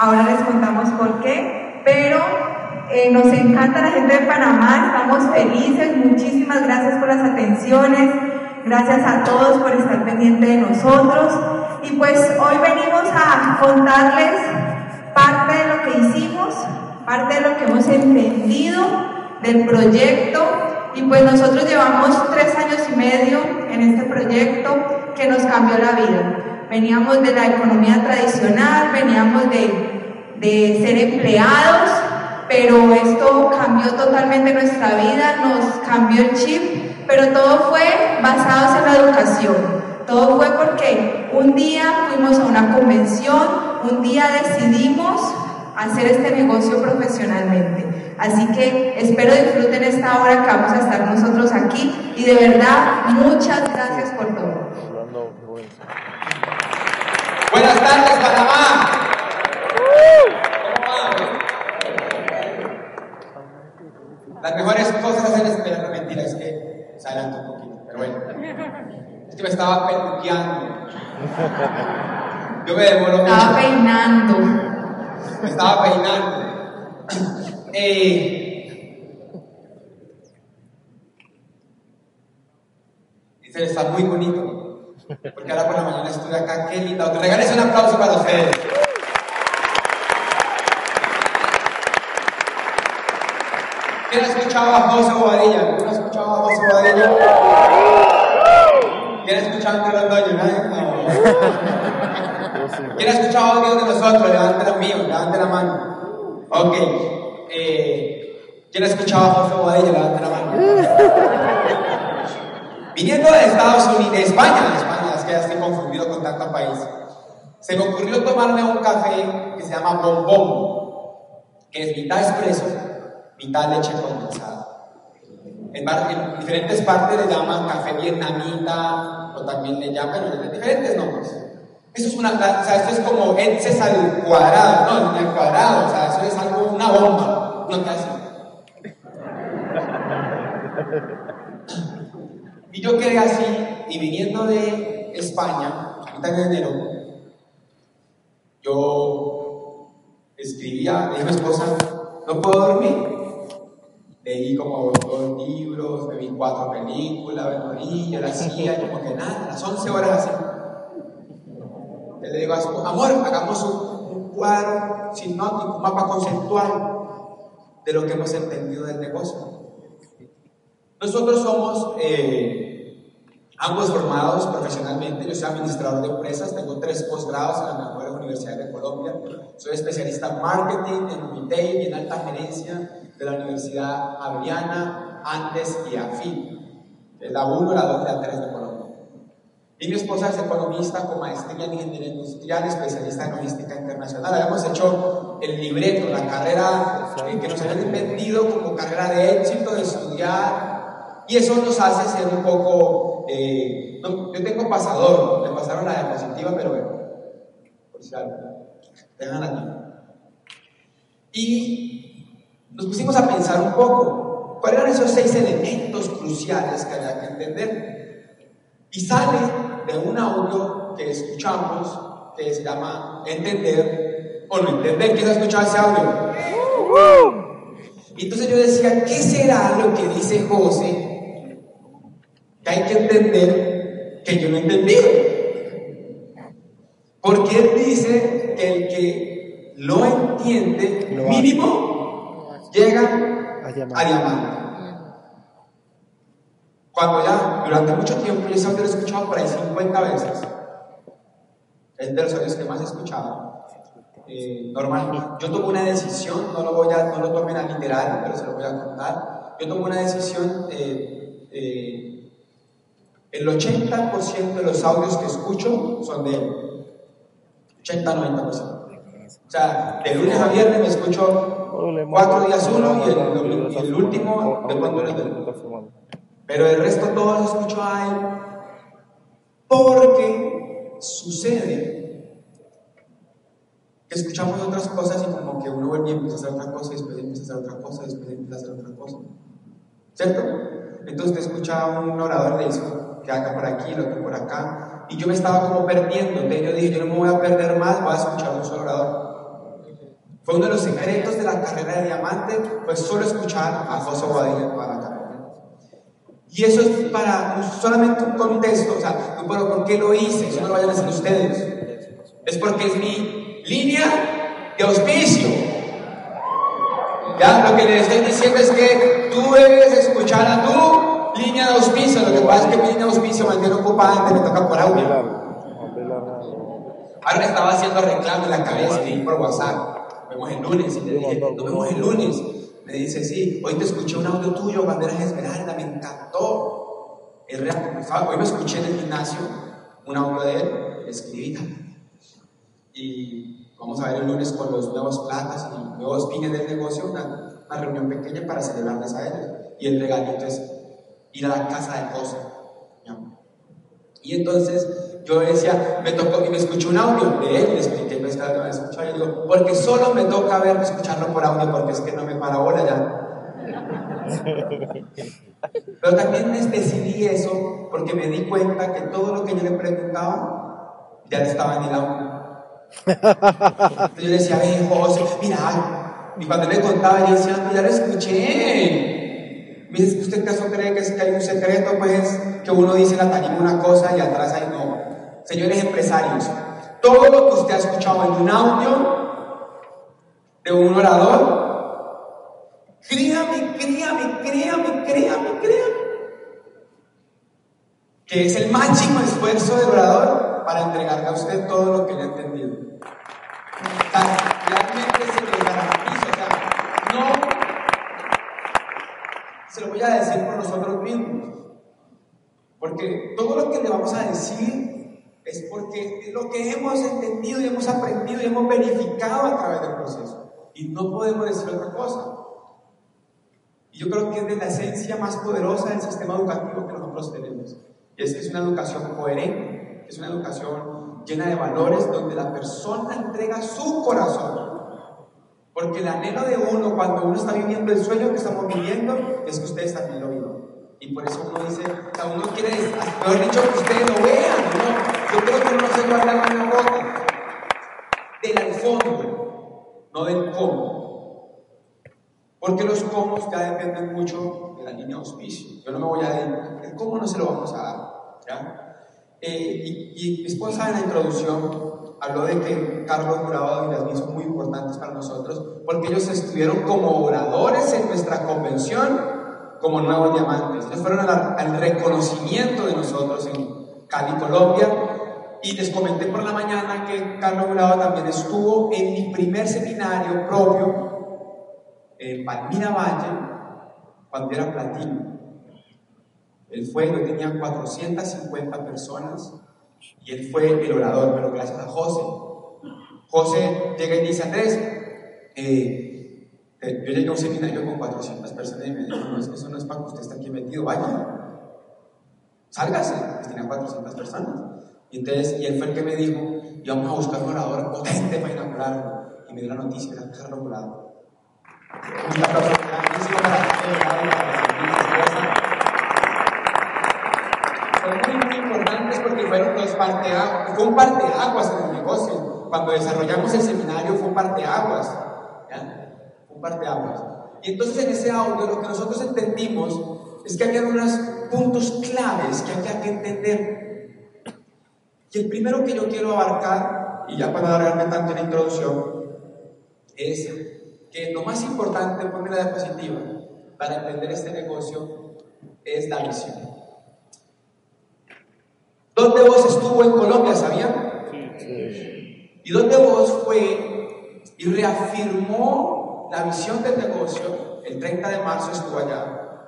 Ahora les contamos por qué, pero eh, nos encanta la gente de Panamá, estamos felices, muchísimas gracias por las atenciones, gracias a todos por estar pendientes de nosotros. Y pues hoy venimos a contarles parte de lo que hicimos, parte de lo que hemos entendido del proyecto. Y pues nosotros llevamos tres años y medio en este proyecto que nos cambió la vida. Veníamos de la economía tradicional, veníamos de, de ser empleados, pero esto cambió totalmente nuestra vida, nos cambió el chip, pero todo fue basado en la educación. Todo fue porque un día fuimos a una convención, un día decidimos hacer este negocio profesionalmente. Así que espero disfruten esta hora que vamos a estar nosotros aquí y de verdad muchas gracias por todo. Buenas tardes, Panamá. Las mejores cosas hacen esperar, la mentira, es que se adelanta un poquito, pero bueno. Es que me estaba peluqueando. Yo me demoro Estaba mucho. peinando. Me estaba peinando. Eh, dice, está muy bonito. Porque ahora por la mañana estuve acá, qué lindo. Regales un aplauso para ustedes. ¿Quién ha escuchado a José Bobadilla? ¿Quién ha escuchado a José Bobadilla? ¿Quién ha escuchado a Antonio? Nadie. ¿Quién ha escuchado audio de nosotros? Levante la mío, levante la mano. Ok. Eh, ¿Quién ha escuchado a José Bobadilla? Levante la mano. Viniendo de Estados Unidos, de España, de España, es que ya estoy confundido con tanto país. Se me ocurrió tomarme un café que se llama Bombón, que es mitad espresso, mitad leche condensada. En, en diferentes partes le llaman café vietnamita, o también le llaman diferentes nombres. Eso es una, o sea, esto es como heces al cuadrado, no, el cuadrado, o sea, eso es algo, una bomba, no casi. Y yo quedé así, y viniendo de España, a mitad de enero, yo escribía, le dije a mi esposa, no puedo dormir. Leí como dos libros, me vi cuatro películas, yo la hacía, como que nada, las 11 horas así. Le digo a su amor, hagamos un, un cuadro sinóptico, un mapa conceptual de lo que hemos entendido del negocio. Nosotros somos eh, ambos formados profesionalmente. Yo soy administrador de empresas, tengo tres posgrados en las mejores universidades de Colombia. Soy especialista en marketing, en retail y en alta gerencia de la Universidad Javeriana, Andes y AFIN. Es la 1, la 2 y la 3 de Colombia. Y mi esposa es economista con maestría en ingeniería industrial, especialista en logística internacional. Habíamos hecho el libreto, la carrera eh, que nos habían vendido como carrera de éxito, de estudiar, y eso nos hace ser un poco. eh, no, yo tengo pasador, me pasaron la diapositiva, pero bueno, por si algo, tengan aquí. Y nos pusimos a pensar un poco, ¿cuáles eran esos seis elementos cruciales que había que entender? Y sale de un audio que escuchamos que se llama Entender o no entender. ¿Quién ha escuchado ese audio? Y entonces yo decía, ¿qué será lo que dice José hay que entender que yo no he entendido? Porque él dice que el que lo entiende, Lo hace. mínimo, llega A llamar. Cuando ya, durante mucho tiempo, yo ese lo he escuchado por ahí 50 veces. Es de los audios que más he escuchado. Eh, normal, yo tomo una decisión, no lo voy a, no lo tomen a literal, pero se lo voy a contar. Yo tomo una decisión, eh, eh, el 80% de los audios que escucho son de él. 80-90%. O sea, de lunes a viernes me escucho cuatro días uno y el, y el último de pronto es del Pero el resto todo lo escucho a él porque sucede que escuchamos otras cosas y como que uno vuelve y empieza a hacer otra cosa, y después empieza a hacer otra cosa, y después empieza a hacer otra cosa. ¿Cierto? Entonces te escucha un orador le dice que acá por aquí, lo otro por acá, y yo me estaba como perdiendo, entonces yo dije, yo no me voy a perder más, voy a escuchar un solo orador. Fue uno de los secretos de la carrera de diamante, fue solo escuchar a José Guadilla para la carrera. Y eso es para solamente un contexto, o sea, pero ¿por qué lo hice? Eso no lo vayan a hacer ustedes. Es porque es mi línea de auspicio. Ya, lo que les estoy diciendo es que tú debes escuchar a tu línea de auspicio. Lo que pasa es que mi línea de auspicio mantiene ocupada y me toca por audio. Ahora estaba haciendo reclamo en la cabeza y por WhatsApp vemos el lunes. Y le dije, nos vemos el lunes. Me dice, sí, hoy te escuché un audio tuyo cuando eras Esmeralda, me encantó. Es real, hoy me escuché en el gimnasio un audio de él, escribí Y vamos a ver el lunes con los nuevos platas y nuevos pines del negocio, una, reunión pequeña para celebrarles a ellos. Y el regalito es ir a la casa de José. Y entonces yo decía, me tocó, y me escuché un audio de él, y le expliqué, me escuchar, y digo, porque solo me toca ver, escucharlo por audio, porque es que no me para bola ya. Pero también decidí eso porque me di cuenta que todo lo que yo le preguntaba ya estaba en el audio. Entonces yo decía, hey, José, mira, y cuando le contaba, yo decía, ya lo escuché. Me dice, ¿usted acaso cree que, es que hay un secreto? Pues que uno dice la tarima una cosa y atrás hay no. Señores empresarios, todo lo que usted ha escuchado en un audio de un orador, créame, créame, créame, créame, créame, que es el máximo esfuerzo del orador para entregarle a usted todo lo que le ha entendido. realmente se le garantiza, o sea, no se lo voy a decir por nosotros mismos, porque todo lo que le vamos a decir es porque lo que hemos entendido y hemos aprendido y hemos verificado a través del proceso. Y no podemos decir otra cosa. Y yo creo que es de la esencia más poderosa del sistema educativo que nosotros tenemos. Y es que es una educación coherente, es una educación llena de valores donde la persona entrega su corazón. Porque el anhelo de uno cuando uno está viviendo el sueño que estamos viviendo es que ustedes también lo vivan. Y por eso uno dice, o sea, uno quiere, mejor dicho, que ustedes lo vean, ¿no? Yo creo que uno se guarda una boca del fondo, no del cómo. Porque los cómo ya dependen mucho de la línea de auspicio. Yo no me voy a decir, el cómo no se lo vamos a dar. ¿ya? Eh, y, mi esposa en la introducción habló de que Carlos Jurado y las son muy importantes para nosotros porque ellos estuvieron como oradores en nuestra convención como nuevos diamantes. Ellos fueron al, reconocimiento de nosotros en Cali, Colombia. Y les comenté por la mañana que Carlos Jurado también estuvo en mi primer seminario propio en Palmira Valle, cuando era platino. Él fue, yo tenía 450 personas y él fue el orador, pero gracias a José. José llega y dice, Andrés, eh, eh, yo llegué a un seminario con 400 personas y me dijo, no, eso no es para que usted esté aquí metido, vaya, sálgase, pues tenía 400 personas. Y entonces, y él fue el que me dijo, íbamos a buscar un orador potente para inaugurarlo. Y me dio la noticia, era Carlos Jurado. Un aplauso grandísimo para Fue muy, muy importante porque fueron dos parteaguas, fue un parteaguas en el negocio. Cuando desarrollamos el seminario fue un parteaguas. ¿ya? parte aguas. Y entonces en ese audio lo que nosotros entendimos es que había unos puntos claves que había que entender. Y el primero que yo quiero abarcar, y ya para darme tanto en la introducción, es que lo más importante, ponme la diapositiva, para entender este negocio es la visión. ¿Dónde vos estuvo en Colombia, sabían? ¿Y dónde vos fue y reafirmó la visión del negocio, el 30 de marzo estuvo allá.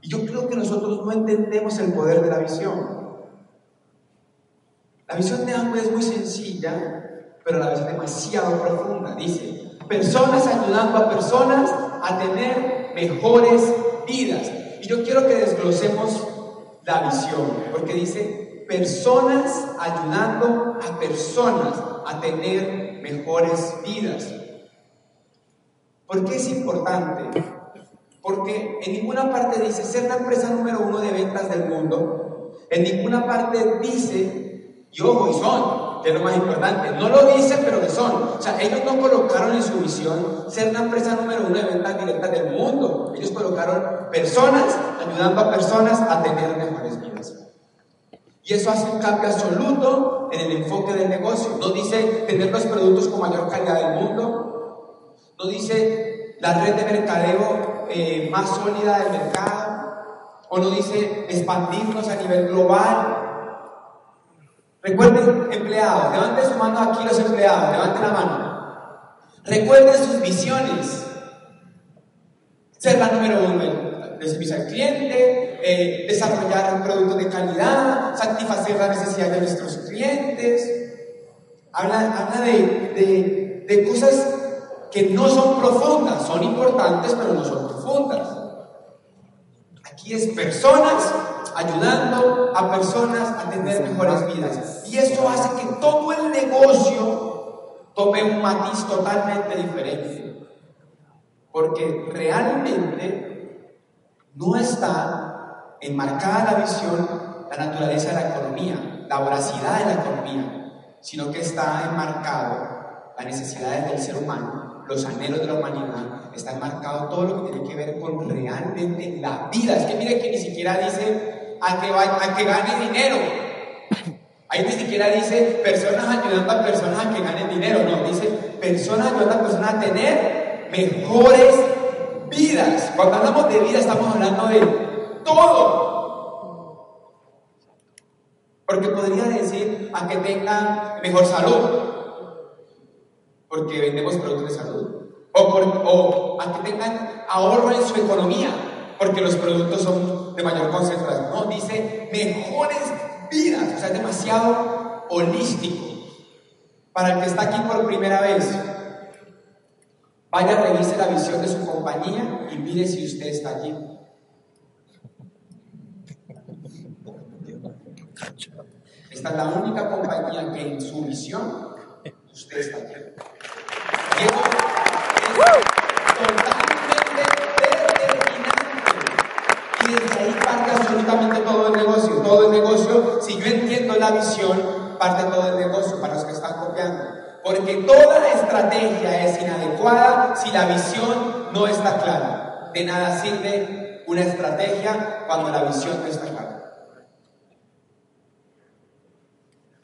Y yo creo que nosotros no entendemos el poder de la visión. La visión de Amway es muy sencilla pero a la vez es demasiado profunda. Dice, personas ayudando a personas a tener mejores vidas. Y yo quiero que desglosemos la visión, porque dice, personas ayudando a personas a tener mejores vidas. ¿Por qué es importante? Porque en ninguna parte dice ser la empresa número uno de ventas del mundo. En ninguna parte dice, y ojo, y son, que es lo más importante. No lo dicen, pero que son. O sea, ellos no colocaron en su visión ser la empresa número uno de ventas directas del mundo. Ellos colocaron personas ayudando a personas a tener mejores vidas. Y eso hace un cambio absoluto en el enfoque del negocio. No dice tener los productos con mayor calidad del mundo. No dice la red de mercadeo eh, más sólida del mercado. O no dice expandirnos a nivel global. Recuerden, empleados, levanten su mano aquí los empleados, levanten la mano. Recuerden sus visiones. Ser la número uno de servicio al cliente, eh, desarrollar productos de calidad, satisfacer las necesidades de nuestros clientes. Habla, habla de, de, de cosas que no son profundas, son importantes, pero no son profundas. Aquí es personas ayudando a personas a tener mejores vidas. Y eso hace que todo el negocio tome un matiz totalmente diferente. Porque realmente no está enmarcada la visión, la naturaleza de la economía, la voracidad de la economía, sino que está enmarcado las necesidades del ser humano, los anhelos de la humanidad, está enmarcado todo lo que tiene que ver con realmente la vida. Es que mire que ni siquiera dice a que, a que gane dinero, Ahí ni siquiera dice personas ayudando a personas a que ganen dinero, no, dice personas ayudando a personas a tener mejores vidas. Cuando hablamos de vida estamos hablando de todo. Porque podría decir a que tengan mejor salud, porque vendemos productos de salud. O, o a que tengan ahorro en su economía, porque los productos son de mayor concentración. No, dice mejores vidas, o sea, es demasiado holístico. Para el que está aquí por primera vez, vaya, revise la visión de su compañía y mire si usted está allí. Esta es la única compañía que en su visión usted está aquí. Eso es totalmente determinante. Y desde ahí parte absolutamente todo el negocio. Todo el negocio, si yo entiendo la visión, parte todo el negocio para los que están copiando. Porque toda estrategia es inadecuada si la visión no está clara. De nada sirve una estrategia cuando la visión no está clara.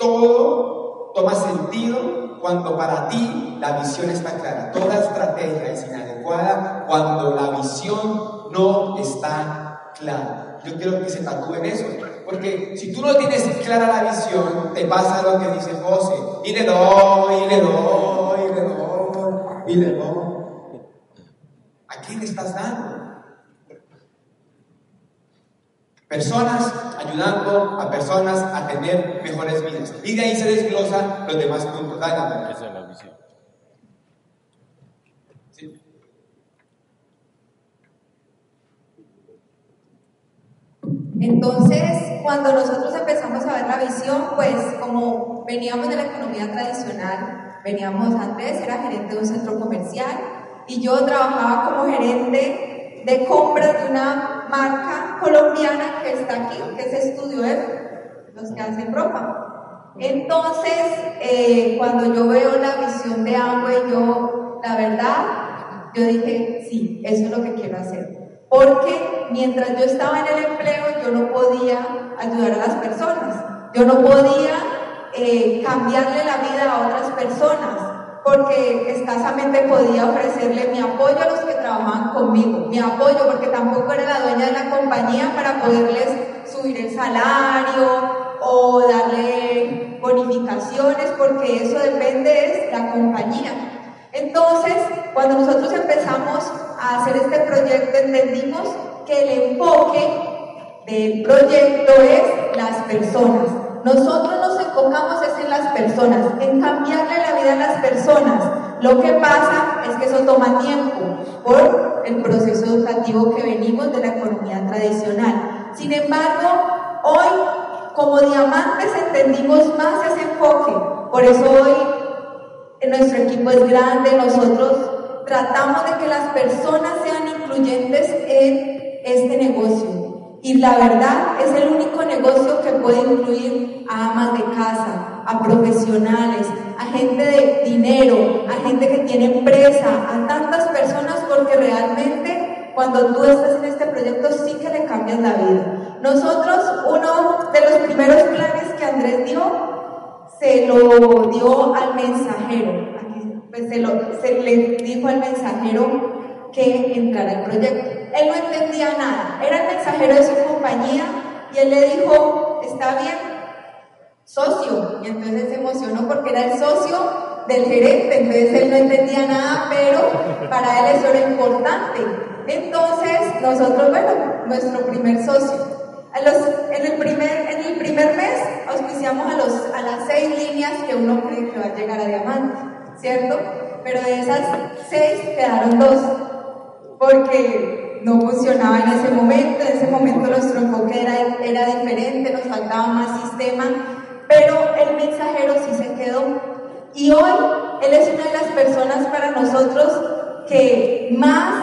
Todo toma sentido cuando para ti la visión está clara. Toda estrategia es inadecuada cuando la visión no está clara. Yo quiero que se tatúen eso. Porque si tú no tienes clara la visión, te pasa lo que dice José. Y le doy, y le doy, y le doy, y le doy. ¿A quién le estás dando? Personas ayudando a personas a tener mejores vidas. Y de ahí se desglosa los demás puntos. Dale, Esa es la visión. ¿Sí? Entonces, cuando nosotros empezamos a ver la visión, pues como veníamos de la economía tradicional, veníamos Andrés, era gerente de un centro comercial y yo trabajaba como gerente de compras de una marca colombiana que está aquí, que es Estudio F, los que hacen ropa. Entonces, eh, cuando yo veo la visión de Amway, yo, la verdad, yo dije, sí, eso es lo que quiero hacer. Porque mientras yo estaba en el empleo, yo no podía ayudar a las personas. Yo no podía eh, cambiarle la vida a otras personas. Porque escasamente podía ofrecerle mi apoyo a los que trabajaban conmigo. Mi apoyo, porque tampoco era la dueña de la compañía para poderles subir el salario o darle bonificaciones, porque eso depende de la compañía. Entonces, cuando nosotros empezamos a hacer este proyecto, entendimos que el enfoque del proyecto es las personas. Nosotros nos enfocamos es en las personas, en cambiarle la vida a las personas. Lo que pasa es que eso toma tiempo por el proceso educativo que venimos de la economía tradicional. Sin embargo, hoy como diamantes entendimos más ese enfoque. Por eso hoy nuestro equipo es grande, nosotros tratamos de que las personas sean incluyentes en este negocio. Y la verdad es el único negocio que puede incluir a amas de casa, a profesionales, a gente de dinero, a gente que tiene empresa, a tantas personas porque realmente cuando tú estás en este proyecto sí que le cambias la vida. Nosotros, uno de los primeros planes que Andrés dio, se lo dio al mensajero. Pues se, lo, se le dijo al mensajero que entrara al proyecto. Él no entendía nada, era el mensajero de su compañía y él le dijo, está bien, socio. Y entonces se emocionó porque era el socio del gerente, entonces él no entendía nada, pero para él eso era importante. Entonces nosotros, bueno, nuestro primer socio. A los, en, el primer, en mes auspiciamos a, a las seis líneas que uno cree que va a llegar a diamante, ¿cierto? Pero de esas seis quedaron dos porque no funcionaba en ese momento, en ese momento nuestro enfoque era, era diferente, nos faltaba más sistema, pero el mensajero sí se quedó. Y hoy él es una de las personas para nosotros que más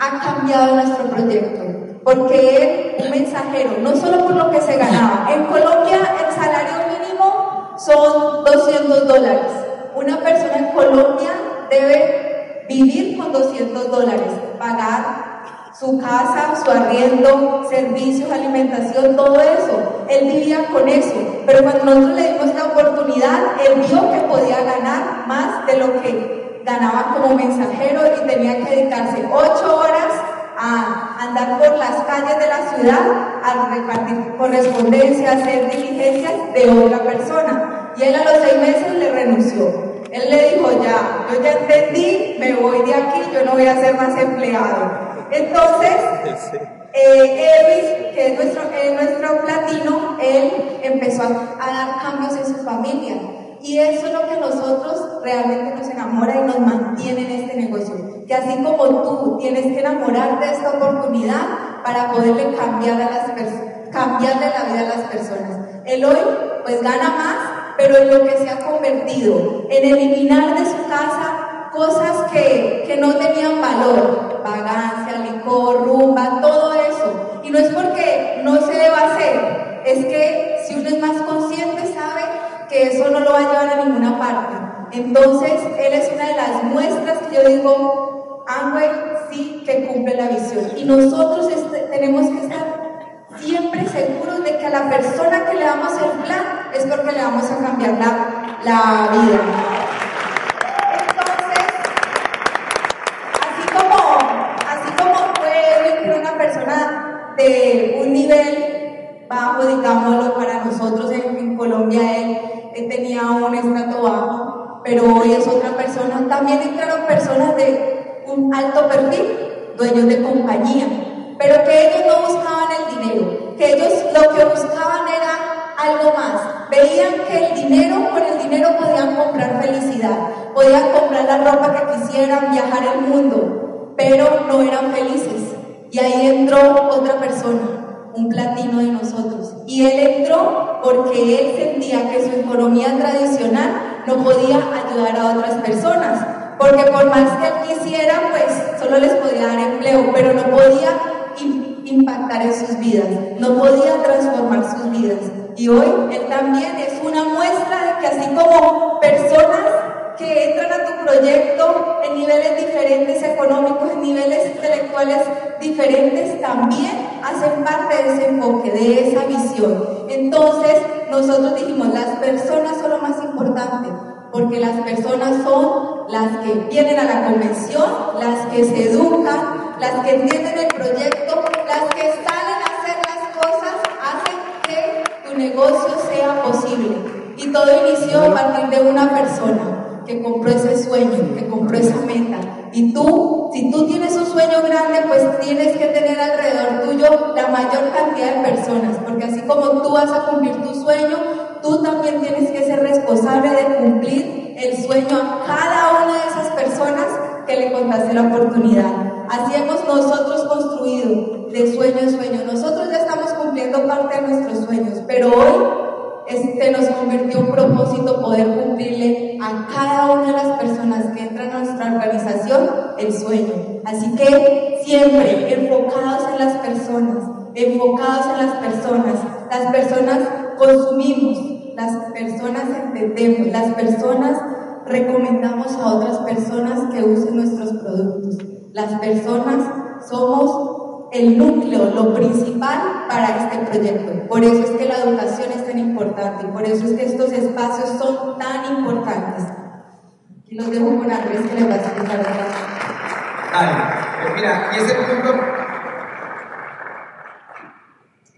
ha cambiado nuestro proyecto, porque él, un mensajero, no solo por lo que se ganaba, en Colombia el salario mínimo son 200 dólares. Una persona en Colombia debe vivir con 200 dólares, pagar su casa, su arriendo, servicios, alimentación, todo eso. Él vivía con eso. Pero cuando nosotros le dimos la oportunidad, él vio que podía ganar más de lo que ganaba como mensajero y tenía que dedicarse ocho horas a andar por las calles de la ciudad, a repartir correspondencia, a hacer diligencias de otra persona. Y él a los seis meses le renunció. Él le dijo, ya, yo ya entendí, me voy de aquí, yo no voy a ser más empleado. Entonces, eh, Elvis, que es nuestro, nuestro platino, él empezó a, dar cambios en su familia. Y eso es lo que nosotros realmente nos enamora y nos mantiene en este negocio. Que así como tú tienes que enamorarte de esta oportunidad para poderle cambiar a las cambiarle la vida a las personas. Él hoy pues gana más pero en lo que se ha convertido, en eliminar de su casa cosas que, que no tenían valor, vagancia, licor, rumba, todo eso. Y no es porque no se deba hacer, es que si uno es más consciente sabe que eso no lo va a llevar a ninguna parte. Entonces, él es una de las muestras que yo digo, Amway sí que cumple la visión. Y nosotros este, tenemos que estar siempre seguros de que a la persona que le damos el plan es porque le vamos a cambiar la, la vida. Entonces, así como, así como fue una persona de un nivel bajo, digámoslo, para nosotros en, Colombia él, tenía un estrato bajo, pero hoy es otra persona. También entraron personas de un alto perfil, dueños de compañía, pero que ellos no buscaban el dinero, que ellos lo que buscaban era algo más. Veían que el dinero, con el dinero podían comprar felicidad, podían comprar la ropa que quisieran, viajar el mundo, pero no eran felices. Y ahí entró otra persona, un platino de nosotros. Y él entró porque él sentía que su economía tradicional no podía ayudar a otras personas. Porque por más que él quisiera, pues solo les podía dar empleo, pero no podía impactar en sus vidas, no podía transformar sus vidas. Y hoy él también es una muestra de que así como personas que entran a tu proyecto en niveles diferentes económicos, en niveles intelectuales diferentes, también hacen parte de ese enfoque, de esa visión. Entonces, nosotros dijimos, las personas son lo más importante, porque las personas son las que vienen a la convención, las que se educan, las que entienden el proyecto, las que salen a hacer las cosas, hacen que tu negocio sea posible. Y todo inició a partir de una persona que compró ese sueño, que compró esa meta. Y tú, si tú tienes un sueño grande, pues tienes que tener alrededor tuyo la mayor cantidad de personas, porque así como tú vas a cumplir tu sueño, tú también tienes que ser responsable de cumplir el sueño a cada una de esas personas que le contaste la oportunidad. Así hemos nosotros construido de sueño en sueño. Nosotros ya estamos cumpliendo parte de nuestros sueños, pero hoy este nos convirtió en propósito poder cumplirle a cada una de las personas que entran a nuestra organización el sueño. Así que siempre enfocados en las personas, enfocados en las personas. Las personas consumimos, las personas entendemos, las personas recomendamos a otras personas que usen nuestros productos. Las personas somos el núcleo, lo principal para este proyecto. Por eso es que la educación es tan importante por eso es que estos espacios son tan importantes. Y los dejo con Andrés que les va a explicar Dale, pues mira, y ese punto,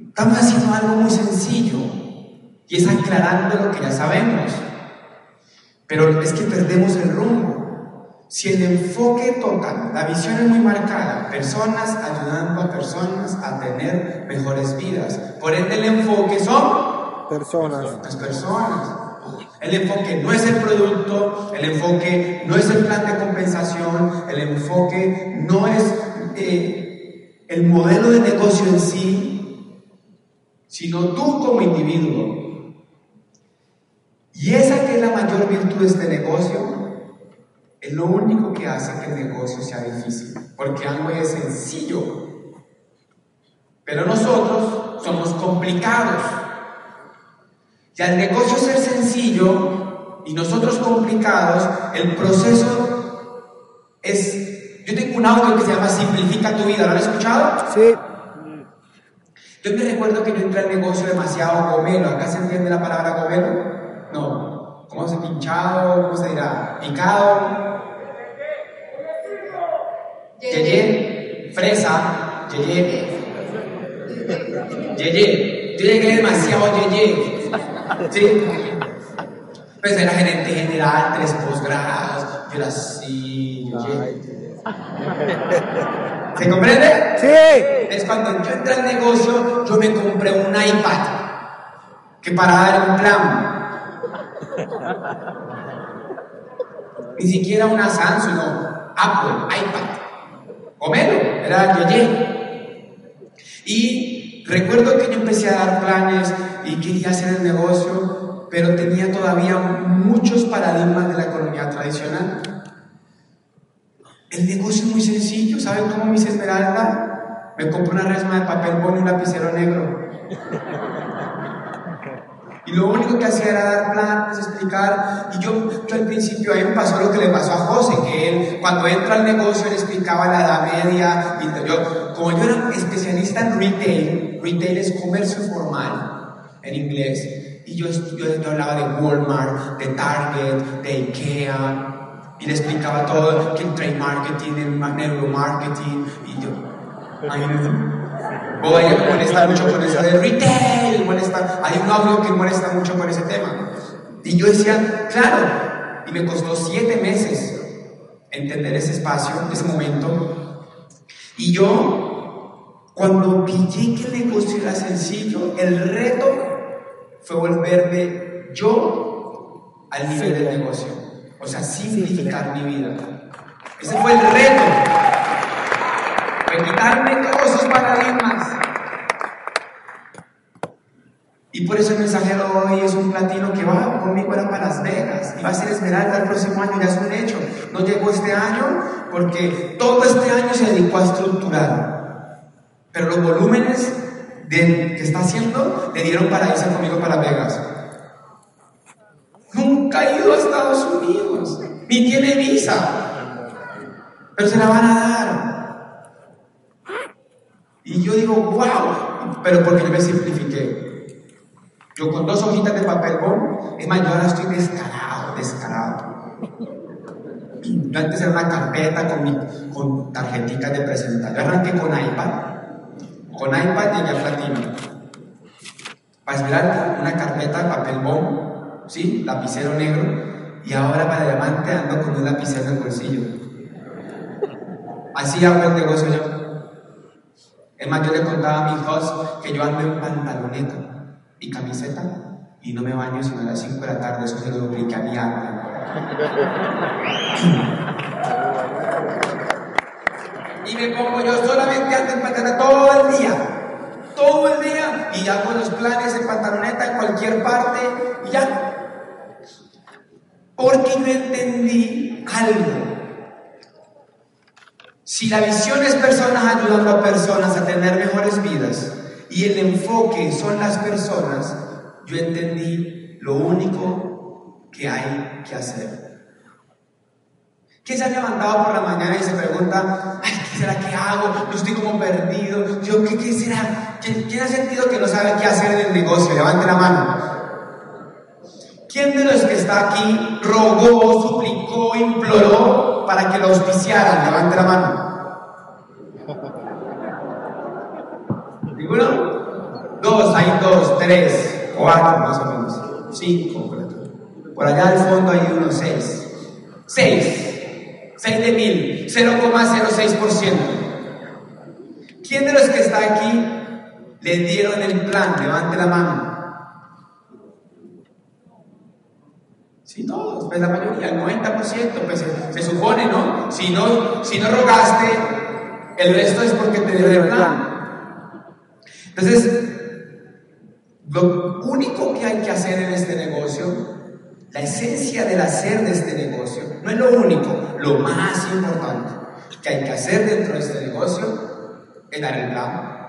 estamos haciendo algo muy sencillo y es aclarando lo que ya sabemos. Pero es que perdemos el rumbo. Si el enfoque total, la visión es muy marcada, personas ayudando a personas a tener mejores vidas. Por ende el enfoque son personas. Las personas. El enfoque no es el producto, el enfoque no es el plan de compensación, el enfoque no es eh, el modelo de negocio en sí, sino tú como individuo. Y esa que es la mayor virtud de este negocio, es lo único que hace que el negocio sea difícil, porque algo es sencillo. Pero nosotros somos complicados. Y al negocio ser sencillo y nosotros complicados, el proceso es... Yo tengo un audio que se llama Simplifica tu vida, ¿lo han escuchado? Sí. Yo me recuerdo que yo entré al negocio demasiado gomelo. ¿Acá se entiende la palabra gomelo? No. ¿Cómo se pinchado? ¿Cómo se dirá? Picado. Yeye, fresa, yeye. Yeye. Yo llegué demasiado yeye. ¿Sí? Pues era gerente general, tres posgrados. Yo era así, yeye. ¿Se comprende? Sí. Es cuando yo entré al negocio, yo me compré un iPad. Que para dar un plan. Ni siquiera una Samsung, no. Apple, iPad. Homero, era Yeye. Y recuerdo que yo empecé a dar planes y quería hacer el negocio, pero tenía todavía muchos paradigmas de la economía tradicional. El negocio es muy sencillo, ¿saben cómo me hice esmeralda? Me compré una resma de papel y un lapicero negro. Y lo único que hacía era dar planes, explicar. Y yo, al principio, a mí me pasó lo que le pasó a José, que él, cuando entra al negocio, él explicaba la edad media. Y yo, como yo era especialista en retail, retail es comercio formal en inglés. Y yo, yo, hablaba de Walmart, de Target, de IKEA. Y le explicaba todo, que el trade marketing, el neuromarketing. Y yo, imagínense. Voy a molestar mucho con eso de retail, molesta. Hay un audio que molesta mucho con ese tema. Y yo decía, claro, y me costó siete meses entender ese espacio, ese momento. Y yo, cuando pillé que el negocio era sencillo, el reto fue volverme yo al nivel del negocio. O sea, simplificar mi vida. Ese fue el reto. Fue quitarme todos esos paradigmas y por eso el mensajero hoy es un platino que va conmigo era para Las Vegas y va a ser esmeralda el próximo año, ya es un hecho. No llegó este año porque todo este año se dedicó a estructurar. Pero los volúmenes que está haciendo le dieron para irse conmigo para Vegas. Nunca ha ido a Estados Unidos, ni tiene visa, pero se la van a dar. Y yo digo, wow, pero porque yo me simplifiqué. Yo con dos hojitas de papel bond, es más, yo ahora estoy descarado, descarado. Yo antes era una carpeta con, mi, tarjetitas de presentación. Yo arranqué con iPad. Con iPad llegué a platino. Para esperar una carpeta de papel bond, ¿sí? Lapicero negro. y ahora para diamante ando con un lapicero en el bolsillo. Así hago el negocio yo. Es más, yo le contaba a mi hijos que yo ando en pantaloneta y camiseta y no me baño sino a las 5 de la tarde, eso se lo dupliqué a mi. Y me pongo yo solamente ando en pantaloneta todo el día. Todo el día. Y hago los planes en pantaloneta en cualquier parte y ya. Porque no entendí algo. Si la visión es personas ayudando a personas a tener mejores vidas y el enfoque son las personas, yo entendí lo único que hay que hacer. ¿Quién se ha levantado por la mañana y se pregunta, ay, ¿qué será que hago? Yo estoy como perdido. Yo, ¿qué, será? ¿Quién, ¿Quién, ha sentido que no sabe qué hacer en el negocio? Levante la mano. ¿Quién de los que está aquí rogó, suplicó, imploró para que lo auspiciaran? Levante la mano. ¿Ninguno? Dos, hay dos, tres, cuatro más o menos. Cinco, por allá al fondo hay uno, seis. Seis. Seis de mil, 0,06%. ¿Quién de los que está aquí le dieron el plan? Levante la mano. Sí, todos, pues la mayoría, el 90%, pues se, se, supone, ¿no? Si, ¿no? si no rogaste, el resto es porque te dieron el plan. Entonces, lo único que hay que hacer en este negocio, la esencia del hacer de este negocio, no es lo único, lo más importante que hay que hacer dentro de este negocio es dar el plan.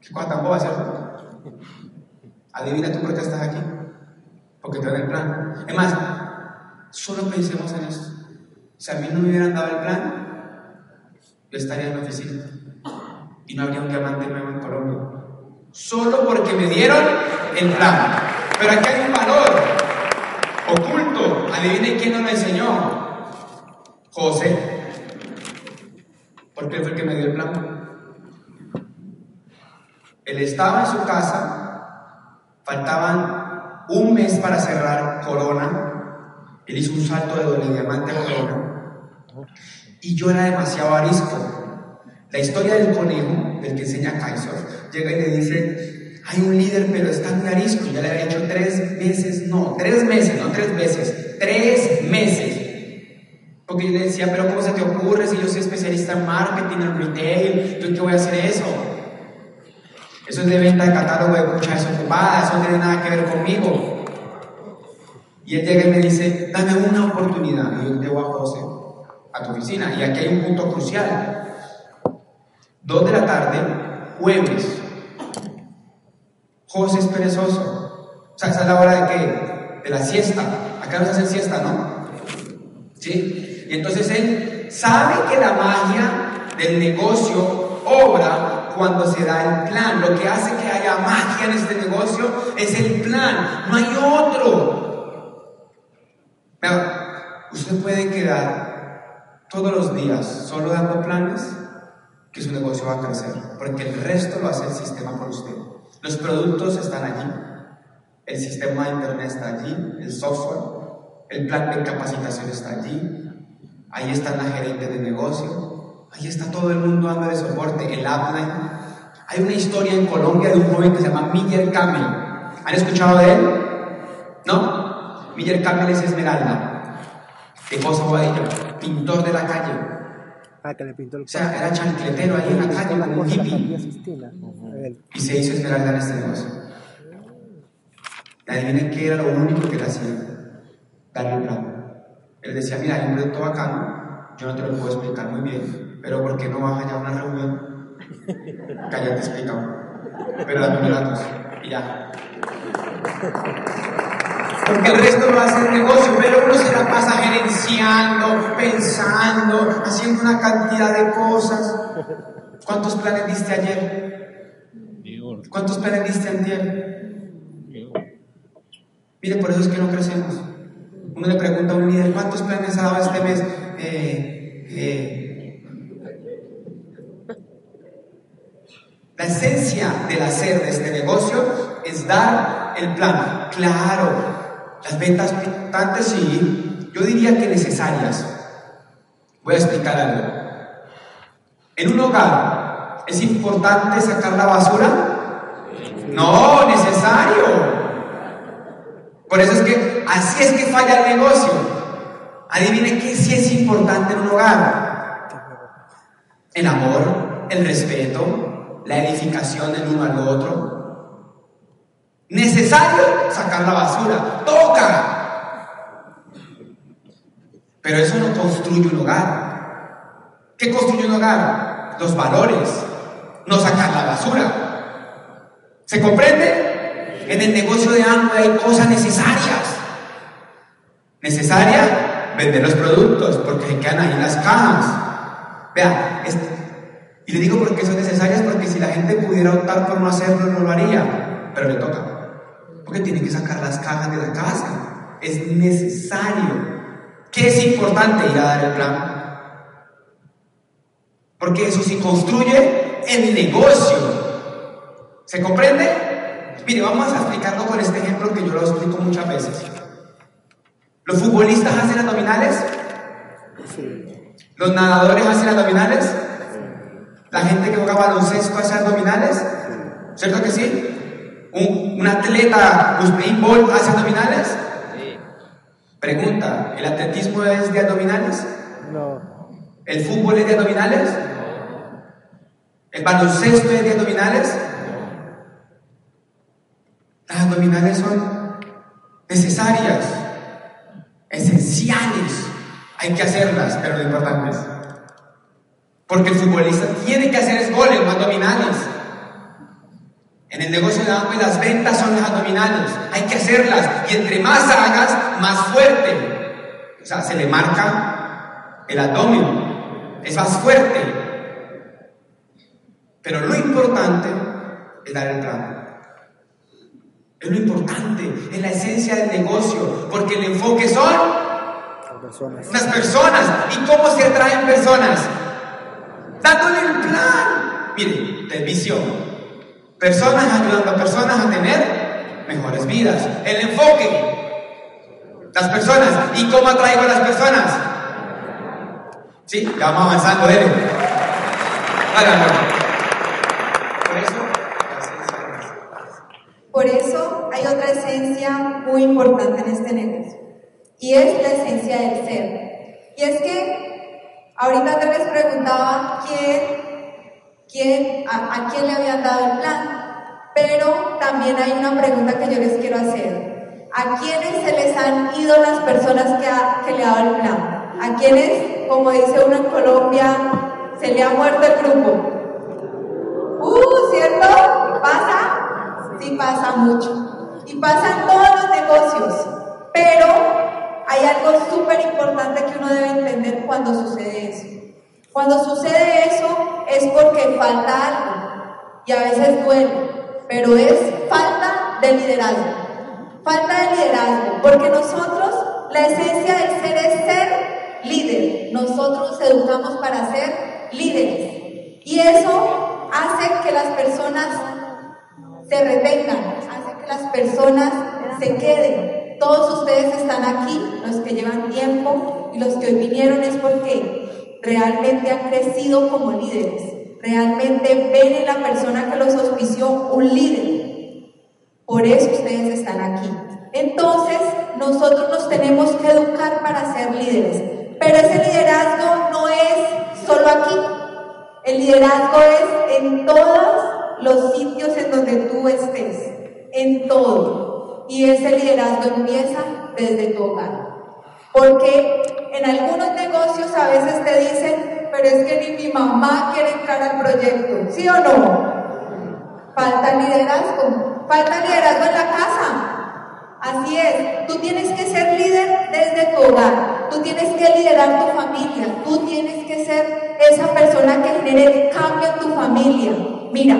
¿Qué cosa tan boba, cierto? Adivina tú por qué estás aquí porque te el plan. Es más, solo pensemos en eso. Si a mí no me hubieran dado el plan, yo estaría en la oficina y no habría un diamante nuevo en Colombia. Solo porque me dieron el plan. Pero aquí hay un valor oculto. Adivine quién nos lo enseñó. José. Porque fue el que me dio el plan. Él estaba en su casa, faltaban un mes para cerrar Corona. Él hizo un salto de diamante a Corona. Y yo era demasiado arisco. La historia del conejo, del que enseña Kaiser, llega y le dice, hay un líder, pero está muy arisco. Ya le había hecho tres veces, no, tres meses, no tres veces, tres meses. Porque yo le decía, pero ¿cómo se te ocurre si yo soy especialista en marketing, en retail? ¿Yo qué voy a hacer eso? Eso es de venta de catálogo de cuchas desocupadas, eso no tiene nada que ver conmigo. Y él llega y me dice, dame una oportunidad. Y yo llevo a José a tu oficina. Y aquí hay un punto crucial. Dos de la tarde, jueves. José es perezoso. O sea, esa es la hora de qué? De la siesta. Acá no se hace siesta, ¿no? ¿Sí? Y entonces él sabe que la magia del negocio obra cuando se da el plan. Lo que hace que haya magia en este negocio es el plan, no hay otro. usted puede quedar todos los días solo dando planes que su negocio va a crecer, porque el resto lo hace el sistema por usted. Los productos están allí, el sistema de internet está allí, el software, el plan de capacitación está allí, ahí están la gerente de negocio, Ahí está todo el mundo dando de soporte, el upline. Hay una historia en Colombia de un joven que se llama Miguel Camel. ¿Han escuchado de él? ¿No? Miguel Camel es Esmeralda, de Cosa Bobadilla, pintor de la calle. Ah, que le pintó el O sea, era chancletero ahí en la calle, como un hippie. Y se hizo Esmeralda en este negocio. Y adivinen qué era lo único que le hacía, darle un plan. Él decía, mira, hay un proyecto bacano, yo no te lo puedo explicar muy bien, pero ¿por qué no vas allá a una reunión? Cállate, explicado. Pero dame datos y ya. Porque el resto lo hace el negocio, pero uno se la pasa gerenciando, pensando, haciendo una cantidad de cosas. ¿Cuántos planes diste ayer? ¿Cuántos planes diste ayer? Mire, por eso es que no crecemos. Uno le pregunta a un líder, ¿cuántos planes ha dado este mes? Eh, eh, La esencia del hacer de este negocio es dar el plan. Claro, Las ventas importantes sí, yo diría que necesarias. Voy a explicar algo. En un hogar, ¿es importante sacar la basura? No, necesario. Por eso es que así es que falla el negocio. Adivine qué sí es importante en un hogar. El amor, el respeto, la edificación del uno al otro. Necesario sacar la basura. Toca. Pero eso no construye un hogar. ¿Qué construye un hogar? Los valores, no sacar la basura. ¿Se comprende? En el negocio de hambre hay cosas necesarias. Necesaria, vender los productos, porque quedan ahí las cajas. Vean, y le digo porque son necesarias, porque si la gente pudiera optar por no hacerlo, no lo haría, pero le toca. Porque tiene que sacar las cajas de la casa. Es necesario. ¿Qué es importante ir a dar el plan? Porque eso sí construye el negocio. ¿Se comprende? Mire, vamos a explicarlo con este ejemplo que yo lo explico muchas veces. ¿Los futbolistas hacen abdominales? ¿Los nadadores hacen abdominales? ¿La gente que juega baloncesto hace abdominales? ¿Cierto que sí? ¿Un, atleta, Usain Bolt, hace abdominales? Pregunta, ¿el atletismo es de abdominales? No. ¿El fútbol es de abdominales? ¿El baloncesto es de abdominales? Las abdominales son necesarias, esenciales. Hay que hacerlas, pero lo importante es. Porque el futbolista tiene que hacer es goles, abdominales. En el negocio de agua las ventas son las abdominales. Hay que hacerlas. Y entre más hagas, más fuerte. O sea, se le marca el abdomen. Es más fuerte. Pero lo importante es dar el plan. Es lo importante, es la esencia del negocio, porque el enfoque son las personas. ¿Y cómo se atraen personas? Dándole el plan. Mire, televisión. Personas ayudando a personas a tener mejores vidas. El enfoque. Las personas. ¿Y cómo atraigo a las personas? Sí, ya vamos avanzando. Por eso, Por eso hay otra esencia muy importante en este negocio y es la esencia del ser. Y es que ahorita te les preguntaba quién, a, quién le habían dado el plan, pero también hay una pregunta que yo les quiero hacer. ¿A quiénes se les han ido las personas que, que le ha dado el plan? ¿A quiénes, como dice uno en Colombia, se le ha muerto el grupo? ¡Uh! ¿Cierto? ¿Pasa? Sí pasa mucho y pasa en todos los negocios, pero hay algo súper importante que uno debe entender cuando sucede eso. Cuando sucede eso es porque falta algo y a veces duele, pero es falta de liderazgo. Falta de liderazgo, porque nosotros, la esencia del ser es ser líder. Nosotros educamos para ser líderes. Y eso hace que las personas se retengan, las personas se queden. Todos ustedes están aquí, los que llevan tiempo y los que hoy vinieron es porque realmente han crecido como líderes. Realmente ven en la persona que los auspició un líder. Por eso ustedes están aquí. Entonces, nosotros nos tenemos que educar para ser líderes. Pero ese liderazgo no es solo aquí. El liderazgo es en todos los sitios en donde tú estés en todo. Y ese liderazgo empieza desde tu hogar. Porque en algunos negocios a veces te dicen, pero es que ni mi mamá quiere entrar al proyecto, ¿sí o no? Falta liderazgo, falta liderazgo en la casa. Así es, tú tienes que ser líder desde tu hogar, tú tienes que liderar tu familia, tú tienes que ser esa persona que genere cambio en tu familia. Mira,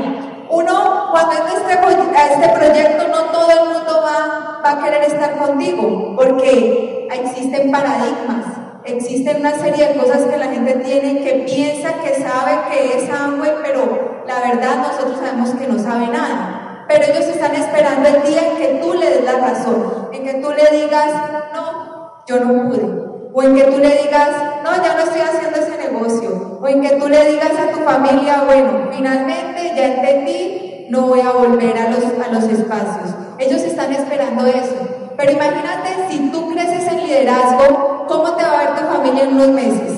uno, cuando es este, este proyecto, no todo el mundo va, va a querer estar contigo, porque existen paradigmas, existen una serie de cosas que la gente tiene, que piensa que sabe que es Amway, pero la verdad nosotros sabemos que no sabe nada. pero ellos están esperando el día en que tú le des la razón, en que tú le digas, no, yo no pude. O en que tú le digas, no, ya no estoy haciendo ese negocio. O en que tú le digas a tu familia, bueno, finalmente ya entendí, no voy a volver a los, a los espacios. Ellos están esperando eso. Pero imagínate si tú creces en liderazgo, ¿cómo te va a ver tu familia en unos meses?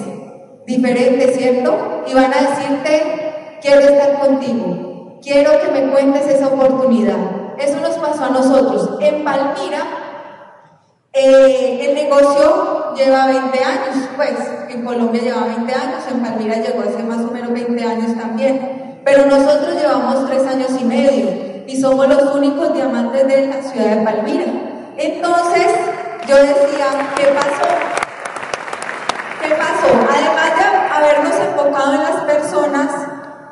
Diferente, ¿cierto? Y van a decirte, quiero estar contigo, quiero que me cuentes esa oportunidad. Eso nos pasó a nosotros. En Palmira, eh, el negocio lleva 20 años, pues en Colombia lleva 20 años, en Palmira llegó hace más o menos 20 años también, pero nosotros llevamos 3 años y medio y somos los únicos diamantes de la ciudad de Palmira. Entonces, yo decía, ¿qué pasó? ¿Qué pasó? Además de habernos enfocado en las personas,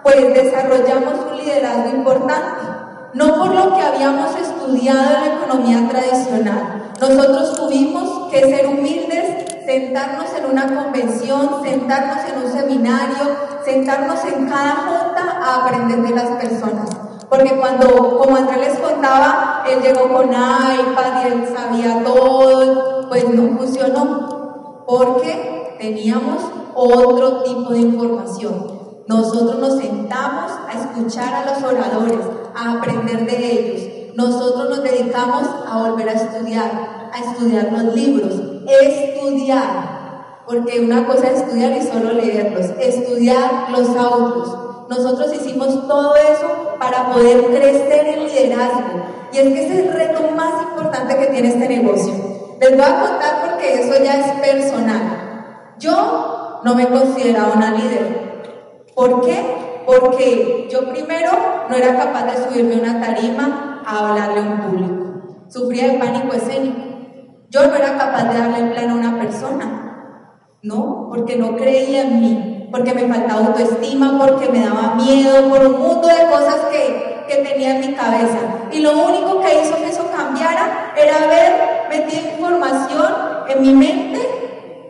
pues desarrollamos un liderazgo importante, no por lo que habíamos estudiado en la economía tradicional, nosotros tuvimos que ser humildes, sentarnos en una convención, sentarnos en un seminario, sentarnos en cada junta a aprender de las personas. Porque cuando, como Andrés les contaba, él llegó con iPad y él sabía todo, pues no funcionó. Porque teníamos otro tipo de información. Nosotros nos sentamos a escuchar a los oradores, a aprender de ellos nosotros nos dedicamos a volver a estudiar, a estudiar los libros, estudiar, porque una cosa es estudiar y solo leerlos, estudiar los autos. Nosotros hicimos todo eso para poder crecer en liderazgo. Y es que ese es el reto más importante que tiene este negocio. Les voy a contar porque eso ya es personal. Yo no me consideraba una líder. ¿Por qué? Porque yo primero no era capaz de subirme a una tarima a hablarle a un público. Sufría de pánico escénico. Yo no era capaz de darle el plan a una persona, ¿no? Porque no creía en mí, porque me faltaba autoestima, porque me daba miedo, por un mundo de cosas que, que tenía en mi cabeza. Y lo único que hizo que eso cambiara era haber metido información en mi mente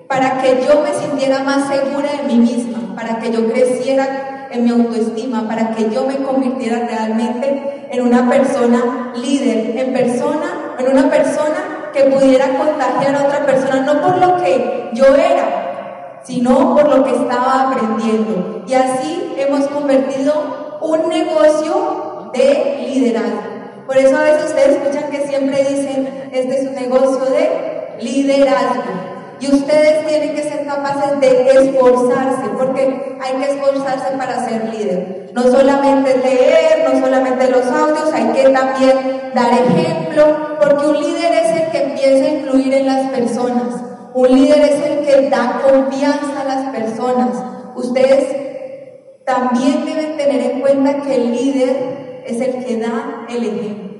para que yo me sintiera más segura de mí misma, para que yo creciera en mi autoestima, para que yo me convirtiera realmente en una persona líder, en persona, en una persona que pudiera contagiar a otra persona, no por lo que yo era, sino por lo que estaba aprendiendo. Y así hemos convertido un negocio de liderazgo. Por eso a veces ustedes escuchan que siempre dicen, este es un negocio de liderazgo. Y ustedes tienen que ser capaces de esforzarse, porque hay que esforzarse para ser líder. No solamente leer, no solamente los audios, hay que también dar ejemplo, porque un líder es el que empieza a influir en las personas. Un líder es el que da confianza a las personas. Ustedes también deben tener en cuenta que el líder es el que da el ejemplo.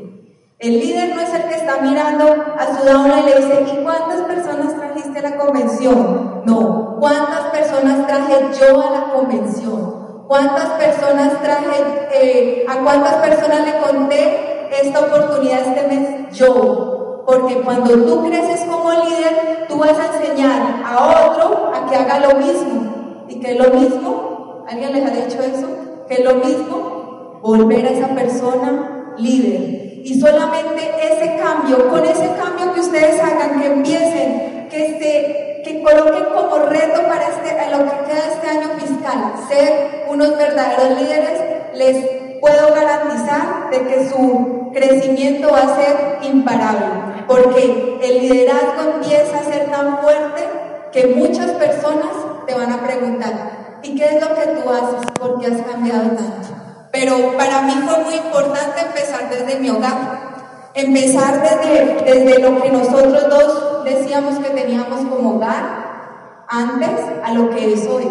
El líder no es el que está mirando a su down y le dice, ¿y cuántas personas trajiste a la convención? No, ¿cuántas personas traje yo a la convención? ¿Cuántas personas traje, eh, a cuántas personas le conté esta oportunidad este mes? Yo. Porque cuando tú creces como líder, tú vas a enseñar a otro a que haga lo mismo. ¿Y que es lo mismo? ¿Alguien les ha dicho eso? ¿Que es lo mismo? Volver a esa persona líder y solamente ese cambio, con ese cambio que ustedes hagan, que empiecen, que, que coloquen como reto para este, lo que queda este año fiscal, ser unos verdaderos líderes, les puedo garantizar de que su crecimiento va a ser imparable, porque el liderazgo empieza a ser tan fuerte que muchas personas te van a preguntar, ¿y qué es lo que tú haces? ¿Por qué has cambiado tanto? Pero para mí fue muy importante empezar desde mi hogar, empezar desde, desde lo que nosotros dos decíamos que teníamos como hogar antes a lo que es hoy.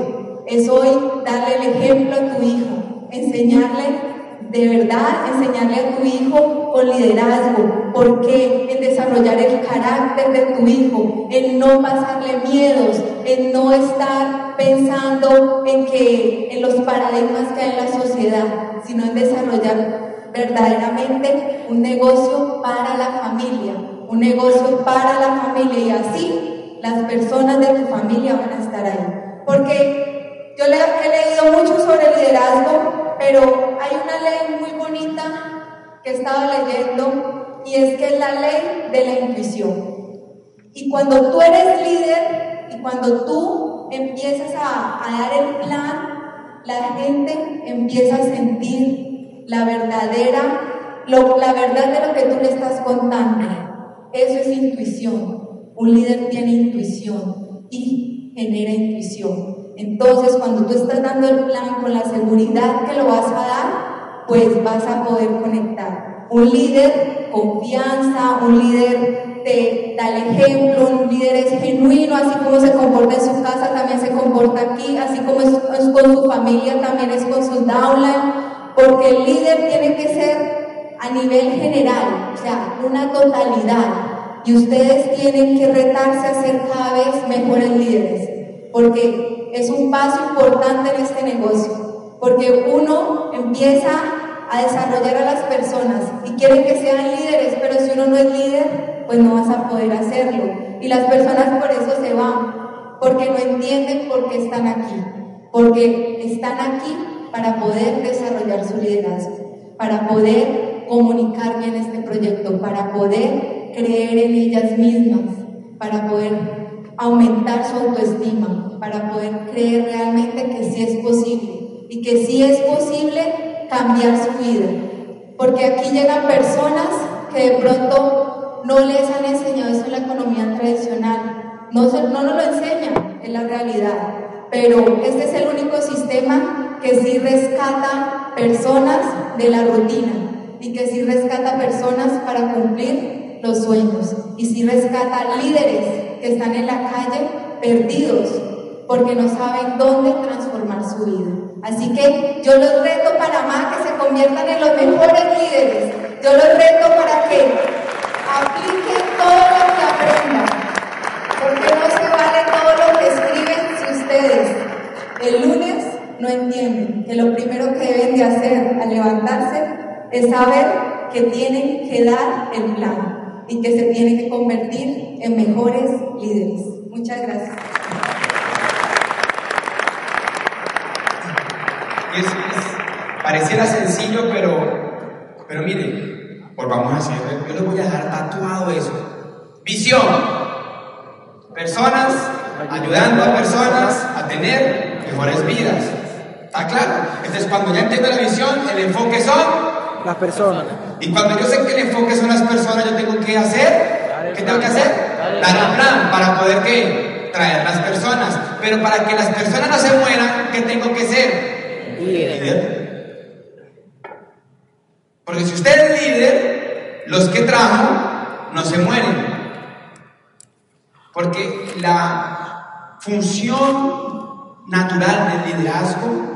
Es hoy darle el ejemplo a tu hijo, enseñarle de verdad enseñarle a tu hijo con liderazgo. ¿Por qué? En desarrollar el carácter de tu hijo, en no pasarle miedos, en no estar pensando en que en los paradigmas que hay en la sociedad, sino en desarrollar verdaderamente un negocio para la familia, un negocio para la familia y así las personas de tu familia van a estar ahí. Porque yo he leído mucho sobre liderazgo pero hay una ley muy bonita que he estado leyendo y es que es la ley de la intuición. Y cuando tú eres líder y cuando tú empiezas a, dar el plan, la gente empieza a sentir la verdadera, la verdad de lo que tú le estás contando. Eso es intuición. Un líder tiene intuición y genera intuición. Entonces, cuando tú estás dando el plan con la seguridad que lo vas a dar, pues vas a poder conectar. Un líder, confianza, un líder te da el ejemplo, un líder es genuino, así como se comporta en su casa, también se comporta aquí, así como es, con su familia, también es con sus downline, porque el líder tiene que ser a nivel general, o sea, una totalidad. Y ustedes tienen que retarse a ser cada vez mejores líderes, porque es un paso importante en este negocio, porque uno empieza a desarrollar a las personas y quieren que sean líderes, pero si uno no es líder, pues no vas a poder hacerlo. Y las personas por eso se van, porque no entienden por qué están aquí, porque están aquí para poder desarrollar su liderazgo, para poder comunicar bien este proyecto, para poder creer en ellas mismas, para poder aumentar su autoestima, para poder creer realmente que sí es posible y que sí es posible cambiar su vida. Porque aquí llegan personas que de pronto no les han enseñado eso en la economía tradicional, no, se, no nos lo enseñan, es la realidad. Pero este es el único sistema que sí rescata personas de la rutina y que sí rescata personas para cumplir los sueños y sí rescata líderes que están en la calle perdidos porque no saben dónde transformar su vida. Así que yo los reto Panamá que se conviertan en los mejores líderes. Yo los reto para que apliquen todo lo que aprendan, porque no se vale todo lo que escriben si ustedes el lunes no entienden que lo primero que deben de hacer al levantarse es saber que tienen que dar el plan y que se tienen que convertir en mejores líderes. Muchas gracias. Pareciera sencillo, pero, pero mire, volvamos a hacerlo. Yo les voy a dejar tatuado eso. Visión. Personas ayudando a personas a tener mejores vidas. ¿Está claro? Entonces, cuando ya entiendo la visión, el enfoque son Las personas. y cuando yo sé que el enfoque son las personas, yo tengo que hacer, ¿qué tengo que hacer? Dar un plan para poder ¿qué? traer las personas. Pero para que las personas no se mueran, ¿qué tengo que ser? Líder. Porque si usted es líder, los que trajo no se mueren. Porque la función natural del liderazgo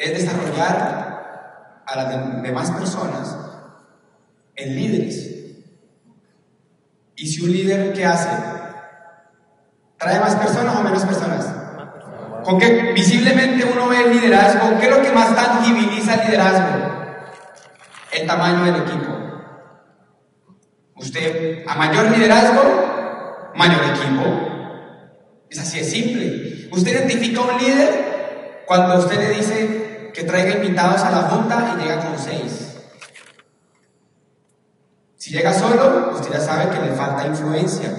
es desarrollar a las de- demás personas en líderes. Y si un líder, ¿qué hace? ¿Trae más personas o menos personas? Con que visiblemente uno ve el liderazgo, ¿qué es lo que más tangibiliza el liderazgo? El tamaño del equipo. Usted, a mayor liderazgo, mayor equipo. Es así de simple. Usted identifica un líder cuando usted le dice traiga invitados a la junta y llega con seis. Si llega solo, usted ya sabe que le falta influencia.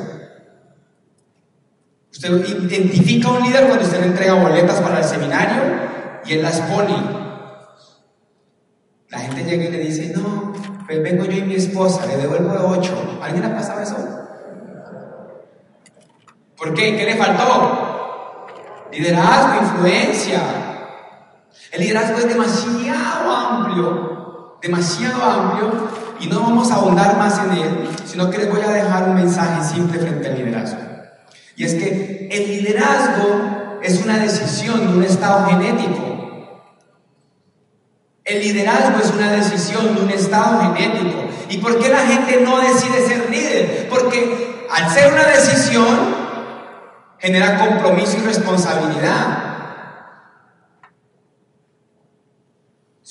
Usted identifica un líder cuando usted le entrega boletas para el seminario y él las pone. La gente llega y le dice, no, pues vengo yo y mi esposa, le devuelvo ocho. ¿Alguien ha pasado eso? ¿Por qué? ¿Qué le faltó? Liderazgo, influencia. El liderazgo es demasiado amplio, demasiado amplio, y no vamos a ahondar más en él, sino que les voy a dejar un mensaje simple frente al liderazgo. Y es que el liderazgo es una decisión de un estado genético. El liderazgo es una decisión de un estado genético. ¿Y por qué la gente no decide ser líder? Porque al ser una decisión, genera compromiso y responsabilidad.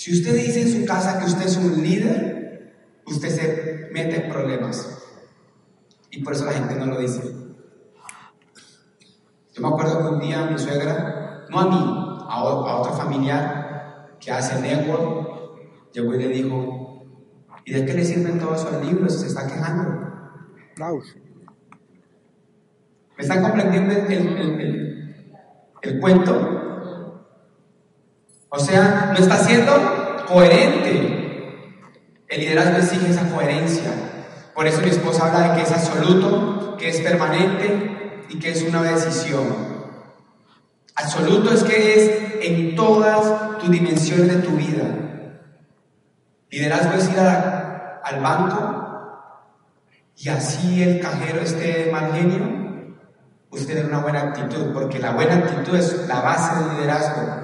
Si usted dice en su casa que usted es un líder, usted se mete en problemas. Y por eso la gente no lo dice. Yo me acuerdo que un día mi suegra, no a mí, a, a otro familiar que hace network, llegó y le dijo, ¿y de qué le sirven todos esos libros? Se está quejando. ¿Me están comprendiendo el, el- el- el cuento? O sea, no está siendo coherente. El liderazgo exige esa coherencia. Por eso mi esposa habla de que es absoluto, que es permanente y que es una decisión. Absoluto es que es en todas tus dimensiones de tu vida. Liderazgo es ir a- al banco y así el cajero esté mal genio, usted tiene una buena actitud, porque la buena actitud es la base del liderazgo.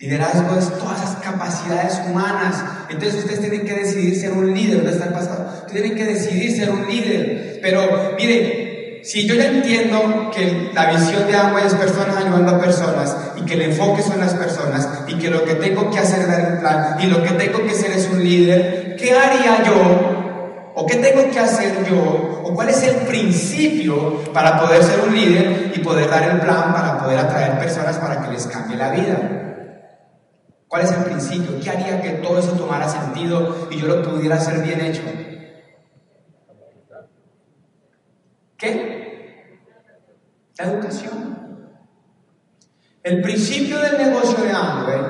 Liderazgo es todas esas capacidades humanas. Entonces ustedes tienen que decidir ser un líder. ¿Dónde está el pasado? Ustedes tienen que decidir ser un líder. Pero mire, si yo ya entiendo que la visión de Amway es personas ayudando a personas y que el enfoque son las personas y que lo que tengo que hacer es dar un plan y lo que tengo que ser es un líder, ¿qué haría yo? ¿O qué tengo que hacer yo? ¿O cuál es el principio para poder ser un líder y poder dar el plan para poder atraer personas para que les cambie la vida? ¿Cuál es el principio? ¿Qué haría que todo eso tomara sentido y yo lo pudiera hacer bien hecho? ¿Qué? La educación. El principio del negocio de Amway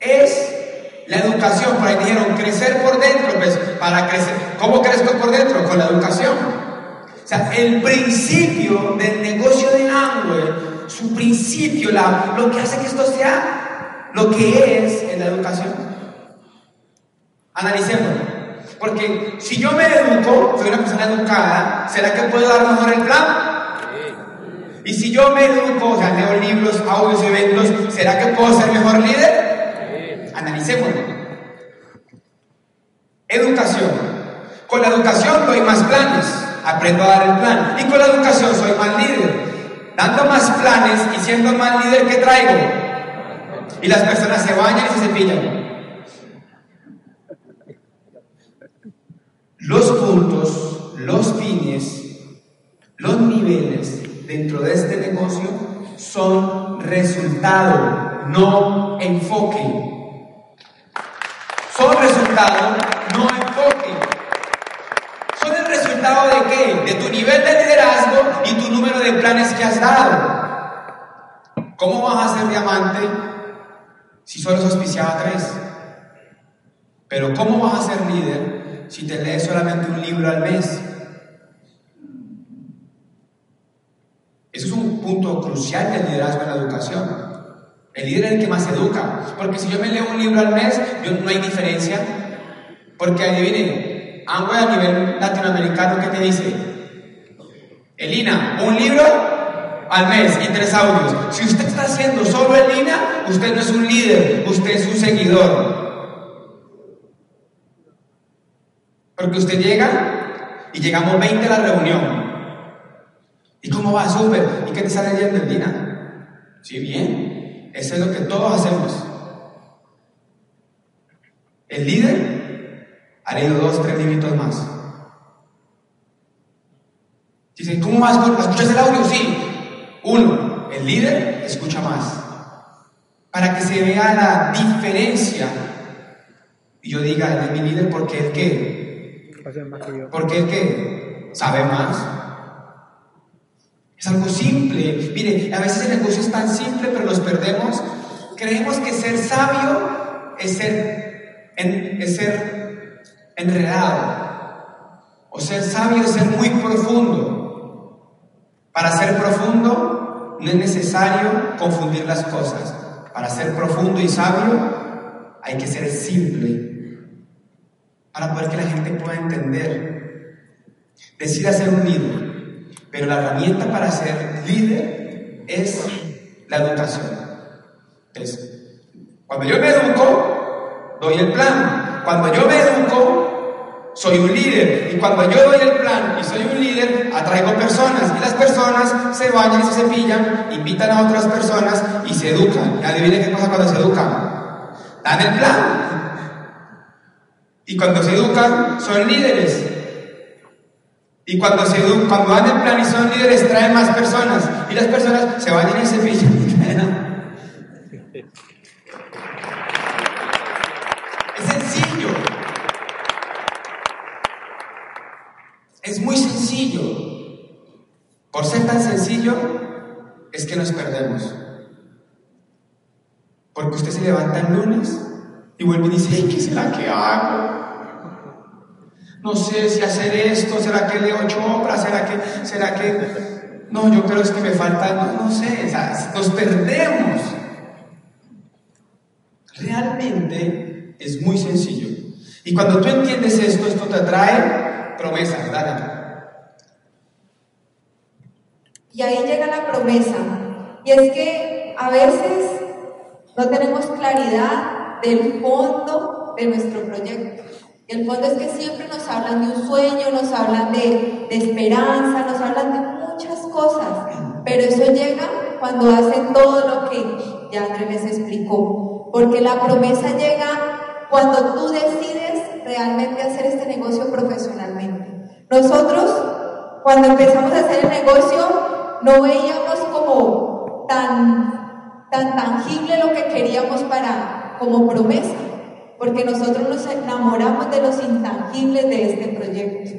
es la educación. Por ahí dijeron crecer por dentro. Pues para crecer. ¿Cómo crezco por dentro? Con la educación. O sea, el principio del negocio de Amway, su principio, lo que hace que esto sea lo que es en la educación. Analicémoslo. Porque si yo me educo, soy una persona educada, ¿será que puedo dar mejor el plan? Y si yo me educo, o sea, leo libros, audios, eventos, ¿será que puedo ser mejor líder? Analicémoslo. Educación. Con la educación doy más planes, aprendo a dar el plan. Y con la educación soy más líder. Dando más planes y siendo más líder, ¿qué traigo? Y las personas se bañan y se cepillan. Los puntos, los fines, los niveles dentro de este negocio son resultado, no enfoque. Son resultado, no enfoque. Son el resultado de qué? De tu nivel de liderazgo y tu número de planes que has dado. ¿Cómo vas a ser diamante si solo es auspiciado a tres? Pero ¿cómo vas a ser líder si te lees solamente un libro al mes? Eso es un punto crucial del liderazgo en la educación. El líder es el que más educa. Porque si yo me leo un libro al mes, yo, no hay diferencia. Porque adivinen, Amway a nivel latinoamericano, ¿qué te dice? Elina, un libro al mes y tres audios. Si usted está haciendo solo Elina, usted no es un líder, usted es un seguidor. Porque usted llega y llegamos 20 a la reunión. ¿Y cómo va? Súper. ¿Y qué te está leyendo, Elina? Sí, bien. Eso es lo que todos hacemos. El líder ha leído dos, tres libritos más. Dice, ¿cómo vas? ¿Escuchas el audio? Sí. Uno, el líder escucha más. Para que se vea la diferencia. Y yo diga, él es mi líder porque él qué? Porque él que sabe más. Es algo simple. Mire, a veces el negocio es tan simple, pero nos perdemos. Creemos que ser sabio es ser, en- es ser enredado. O ser sabio es ser muy profundo. Para ser profundo no es necesario confundir las cosas. Para ser profundo y sabio hay que ser simple. Para poder que la gente pueda entender. Decida ser un líder. Pero la herramienta para ser líder es la educación. Cuando yo me educo, doy el plan. Cuando yo me educo, soy un líder. Y cuando yo doy el plan y soy un líder, atraigo personas. Y las personas se bañan y se cepillan, invitan a otras personas y se educan. Y adivinen qué pasa cuando se educan. Dan el plan. Y cuando se educan, son líderes. Y cuando, se edu- cuando dan el plan y son líderes, traen más personas. Y las personas se bañan y se cepillan. Por ser tan sencillo, es que nos perdemos. Porque usted se levanta el lunes y vuelve y dice, ¿qué será que hago? No sé si hacer esto, ¿será que leo Chopra? ¿Será que, será que, no, yo creo es que me falta, no, no sé, nos perdemos. Realmente es muy sencillo. Y cuando tú entiendes esto, esto te atrae promesas, dale. Y ahí llega la promesa. Y es que a veces no tenemos claridad del fondo de nuestro proyecto. Y el fondo es que siempre nos hablan de un sueño, nos hablan de, esperanza, nos hablan de muchas cosas. Pero eso llega cuando hacen todo lo que ya Andrés les explicó. Porque la promesa llega cuando tú decides realmente hacer este negocio profesionalmente. Nosotros, cuando empezamos a hacer el negocio, no veíamos como tan, tan tangible lo que queríamos para, como promesa, porque nosotros nos enamoramos de los intangibles de este proyecto,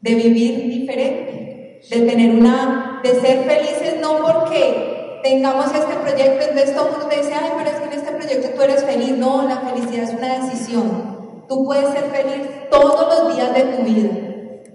de vivir diferente, de tener una, de ser felices no porque tengamos este proyecto, entonces todo el mundo dice, ay, pero es que en este proyecto tú eres feliz. No, la felicidad es una decisión. Tú puedes ser feliz todos los días de tu vida.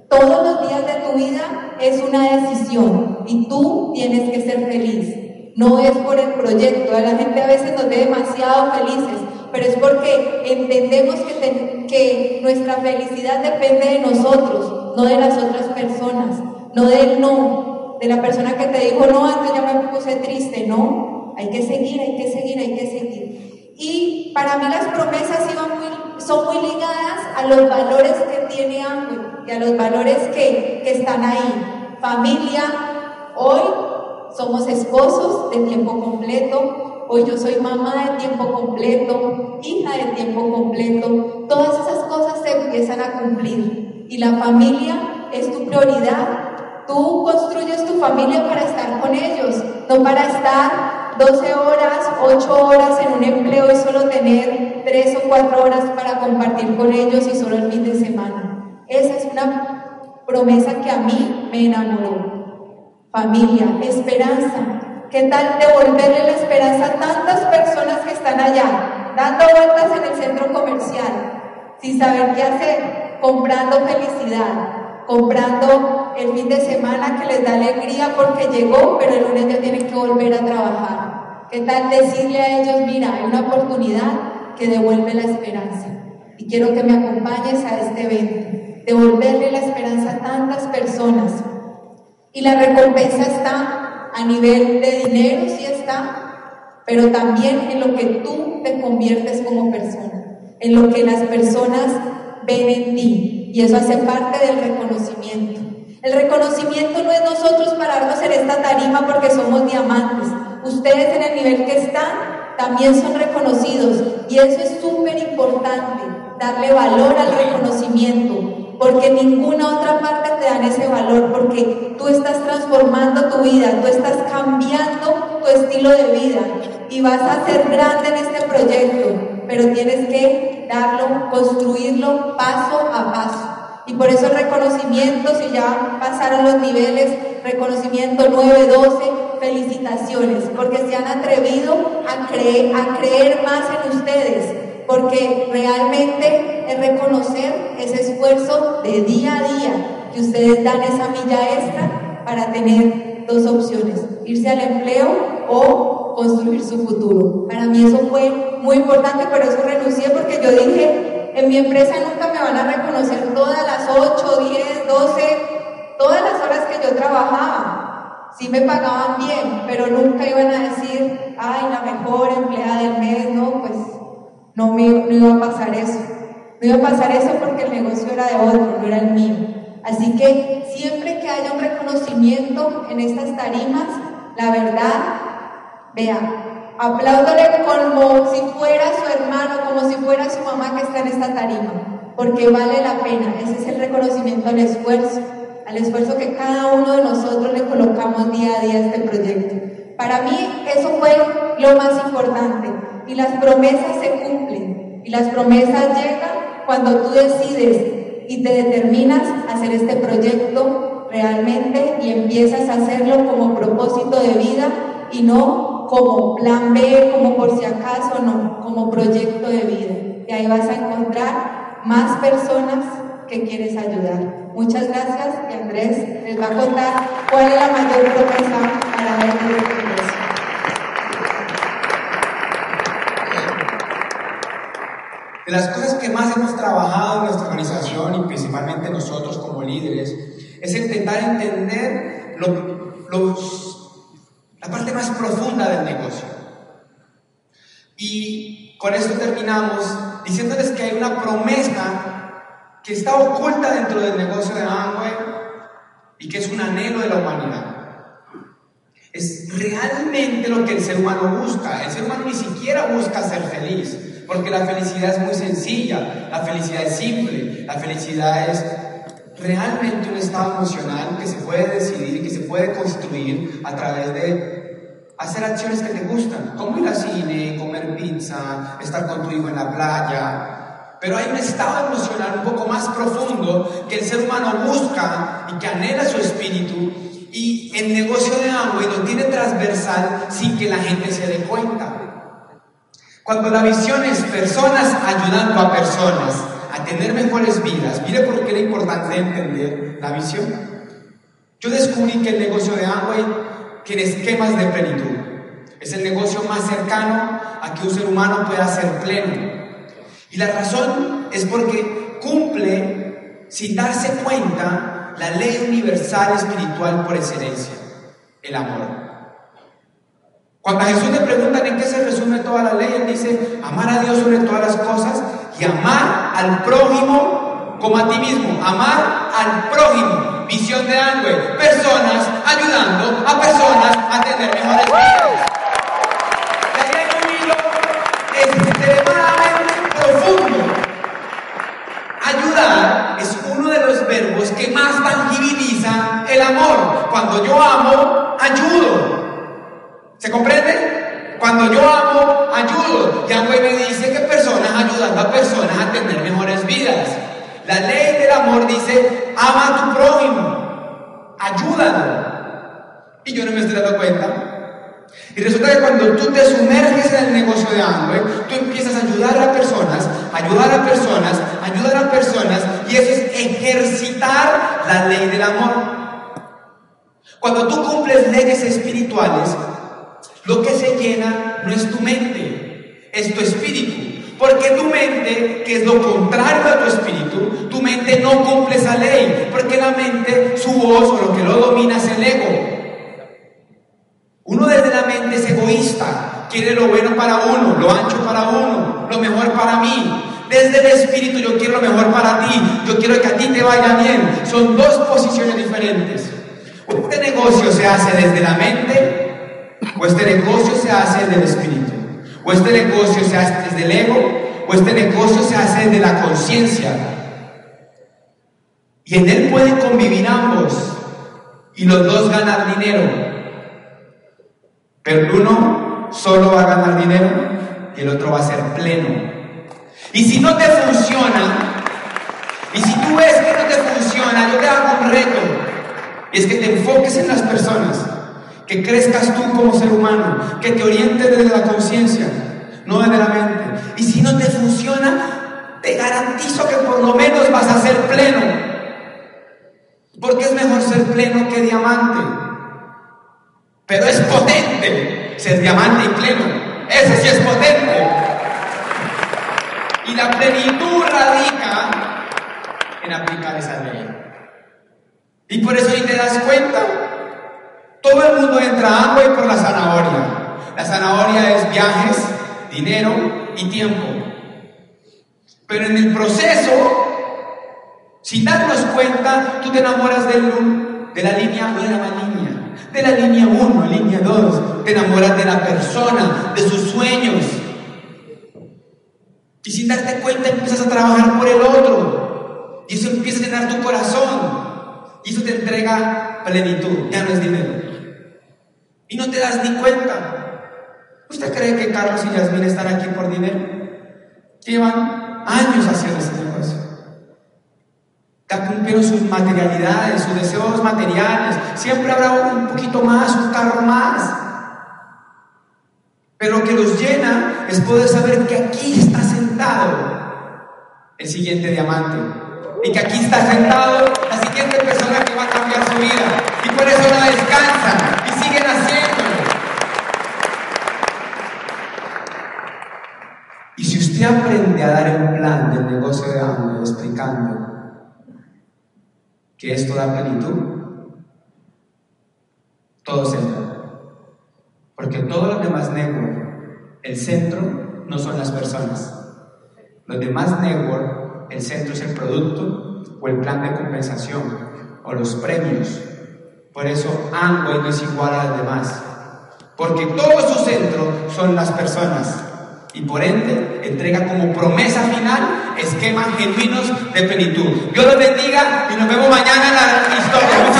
Todos los días de tu vida es una decisión y tú tienes que ser feliz. No es por el proyecto. La gente a veces nos ve demasiado felices, pero es porque entendemos que, que nuestra felicidad depende de nosotros, no de las otras personas, no del no, de la persona que te dijo no, antes ya me puse triste, no. Hay que seguir, hay que seguir, hay que seguir. Y para mí las promesas iban muy, son muy ligadas a los valores que tiene Ángel y a los valores que, que están ahí. Familia, hoy somos esposos de tiempo completo, hoy yo soy mamá de tiempo completo, hija de tiempo completo, todas esas cosas se empiezan a cumplir y la familia es tu prioridad. Tú construyes tu familia para estar con ellos, no para estar 12 horas, 8 horas en un empleo y solo tener 3 o 4 horas para compartir con ellos y solo el fin de semana. Esa es una promesa que a mí me enamoró. Familia, esperanza. ¿Qué tal devolverle la esperanza a tantas personas que están allá, dando vueltas en el centro comercial, sin saber qué hacer, comprando felicidad, comprando el fin de semana que les da alegría porque llegó, pero el lunes ya tienen que volver a trabajar? ¿Qué tal decirle a ellos, mira, hay una oportunidad que devuelve la esperanza? Y quiero que me acompañes a este evento, devolverle la esperanza a tantas personas. Y la recompensa está a nivel de dinero, sí está, pero también en lo que tú te conviertes como persona, en lo que las personas ven en ti. Y eso hace parte del reconocimiento. El reconocimiento no es nosotros pararnos en esta tarima porque somos diamantes. Ustedes en el nivel que están también son reconocidos. Y eso es súper importante, darle valor al reconocimiento, porque ninguna otra parte te dan ese valor, porque tú estás transformando tu vida, tú estás cambiando tu estilo de vida y vas a ser grande en este proyecto, pero tienes que darlo, construirlo paso a paso. Y por eso el reconocimiento, si ya pasaron los niveles, reconocimiento 9, 12, felicitaciones, porque se han atrevido a creer, más en ustedes, porque realmente es reconocer ese esfuerzo de día a día, que ustedes dan esa milla extra para tener dos opciones, irse al empleo o construir su futuro. Para mí eso fue muy importante, por eso renuncié, porque yo dije, en mi empresa nunca me van a reconocer todas las 8, 10, 12, todas las horas que yo trabajaba. Sí me pagaban bien, pero nunca iban a decir, ay, la mejor empleada del mes, no, pues no, me, no iba a pasar eso. No iba a pasar eso porque el negocio era de otro, no era el mío. Así que siempre que haya un reconocimiento en estas tarimas, la verdad, vea, apláudale como si fuera su hermano, como si fuera su mamá que está en esta tarima, porque vale la pena. Ese es el reconocimiento al esfuerzo, al esfuerzo que cada uno de nosotros le colocamos día a día a este proyecto. Para mí eso fue lo más importante y las promesas se cumplen y las promesas llegan cuando tú decides y te determinas a hacer este proyecto realmente y empiezas a hacerlo como propósito de vida y no como plan B, como por si acaso, no, como proyecto de vida. Y ahí vas a encontrar más personas que quieres ayudar. Muchas gracias y Andrés les va a contar cuál es la mayor promesa para el ingreso. De las cosas que más hemos trabajado en nuestra organización y principalmente nosotros como líderes es intentar entender lo- los- la parte más profunda del negocio. Y con esto terminamos diciéndoles que hay una promesa que está oculta dentro del negocio de Amway y que es un anhelo de la humanidad. Es realmente lo que el ser humano busca. El ser humano ni siquiera busca ser feliz, porque la felicidad es muy sencilla, la felicidad es simple, la felicidad es realmente un estado emocional que se puede decidir que se puede construir a través de hacer acciones que te gustan, como ir al cine, comer pizza, estar con tu hijo en la playa. Pero hay un estado emocional un poco más profundo que el ser humano busca y que anhela su espíritu y el negocio de Amway lo tiene transversal sin que la gente se dé cuenta. Cuando la visión es personas ayudando a personas a tener mejores vidas, mire por qué era importante entender la visión. Yo descubrí que el negocio de Amway tiene esquemas de plenitud. Es el negocio más cercano a que un ser humano pueda ser pleno. Y la razón es porque cumple, sin darse cuenta, la ley universal espiritual por excelencia, el amor. Cuando a Jesús le preguntan en qué se resume toda la ley, él dice, amar a Dios sobre todas las cosas amar al prójimo como a ti mismo. Amar al prójimo. Visión de Angüe. Personas ayudando a personas a tener mejores vidas. Que más tangibiliza el amor. Cuando yo amo, ayudo. ¿Se comprende? Cuando yo amo, ayudo. Y Amway me dice que ayudando a personas a tener mejores vidas. La ley del amor dice, ama a tu prójimo, ayúdalo. Y yo no me estoy dando cuenta. Y resulta que cuando tú te sumerges en el negocio de Amway, tú empiezas a ayudar a personas, ayudar a personas, ayudar a personas, y eso es ejercitar la ley del amor. Cuando tú cumples leyes espirituales, lo que se llena no es tu mente, es tu espíritu. Porque tu mente, que es lo contrario a tu espíritu, tu mente no cumple esa ley. Porque la mente, su voz o lo que lo domina es el ego. Uno desde la mente es egoísta, quiere lo bueno para uno, lo ancho para uno, lo mejor para mí. Desde el espíritu yo quiero lo mejor para ti, yo quiero que a ti te vaya bien. Son dos posiciones diferentes. Este negocio se hace desde la mente o este negocio se hace desde el espíritu. O este negocio se hace desde el ego o este negocio se hace desde la conciencia. Y en él pueden convivir ambos y los dos ganar dinero. Pero el uno solo va a ganar dinero y el otro va a ser pleno. Y si no te funciona, y si tú ves que no te funciona, yo te hago un reto. Es que te enfoques en las personas, que crezcas tú como ser humano, que te orientes desde la conciencia, no desde la mente. Y si no te funciona, te garantizo que por lo menos vas a ser pleno. Porque es mejor ser pleno que diamante. Pero es potente ser diamante y pleno. Ese sí es potente. Y la plenitud radica en aplicar esa ley. Y por eso si te das cuenta, todo el mundo entra a agua y por la zanahoria. La zanahoria es viajes, dinero y tiempo. Pero en el proceso, sin darnos cuenta, tú te enamoras del, de la línea, la línea, de la línea 1, línea 2. Te enamoras de la persona, de sus sueños. Y sin darte cuenta empiezas a trabajar por el otro. Y eso empieza a llenar tu corazón. Y eso te entrega plenitud, ya no es dinero. Y no te das ni cuenta. ¿Usted cree que Carlos y Yasmín están aquí por dinero? Llevan años haciendo este negocio. Ya cumplieron sus materialidades, sus deseos materiales. Siempre habrá un poquito más, un carro más. Pero lo que los llena es poder saber que aquí está sentado el siguiente diamante. Y que aquí está sentado la siguiente persona que va a cambiar su vida. Y por eso no descansan y siguen haciéndolo. Y si usted aprende a dar el plan del negocio de hambre explicando que esto da plenitud, todo se da. Porque todos los demás network, el centro no son las personas. Los demás network, el centro es el producto o el plan de compensación o los premios. Por eso Amway no es igual a los demás. Porque todo su centro son las personas. Y por ende entrega como promesa final esquemas genuinos de plenitud. Dios los bendiga y nos vemos mañana en la historia.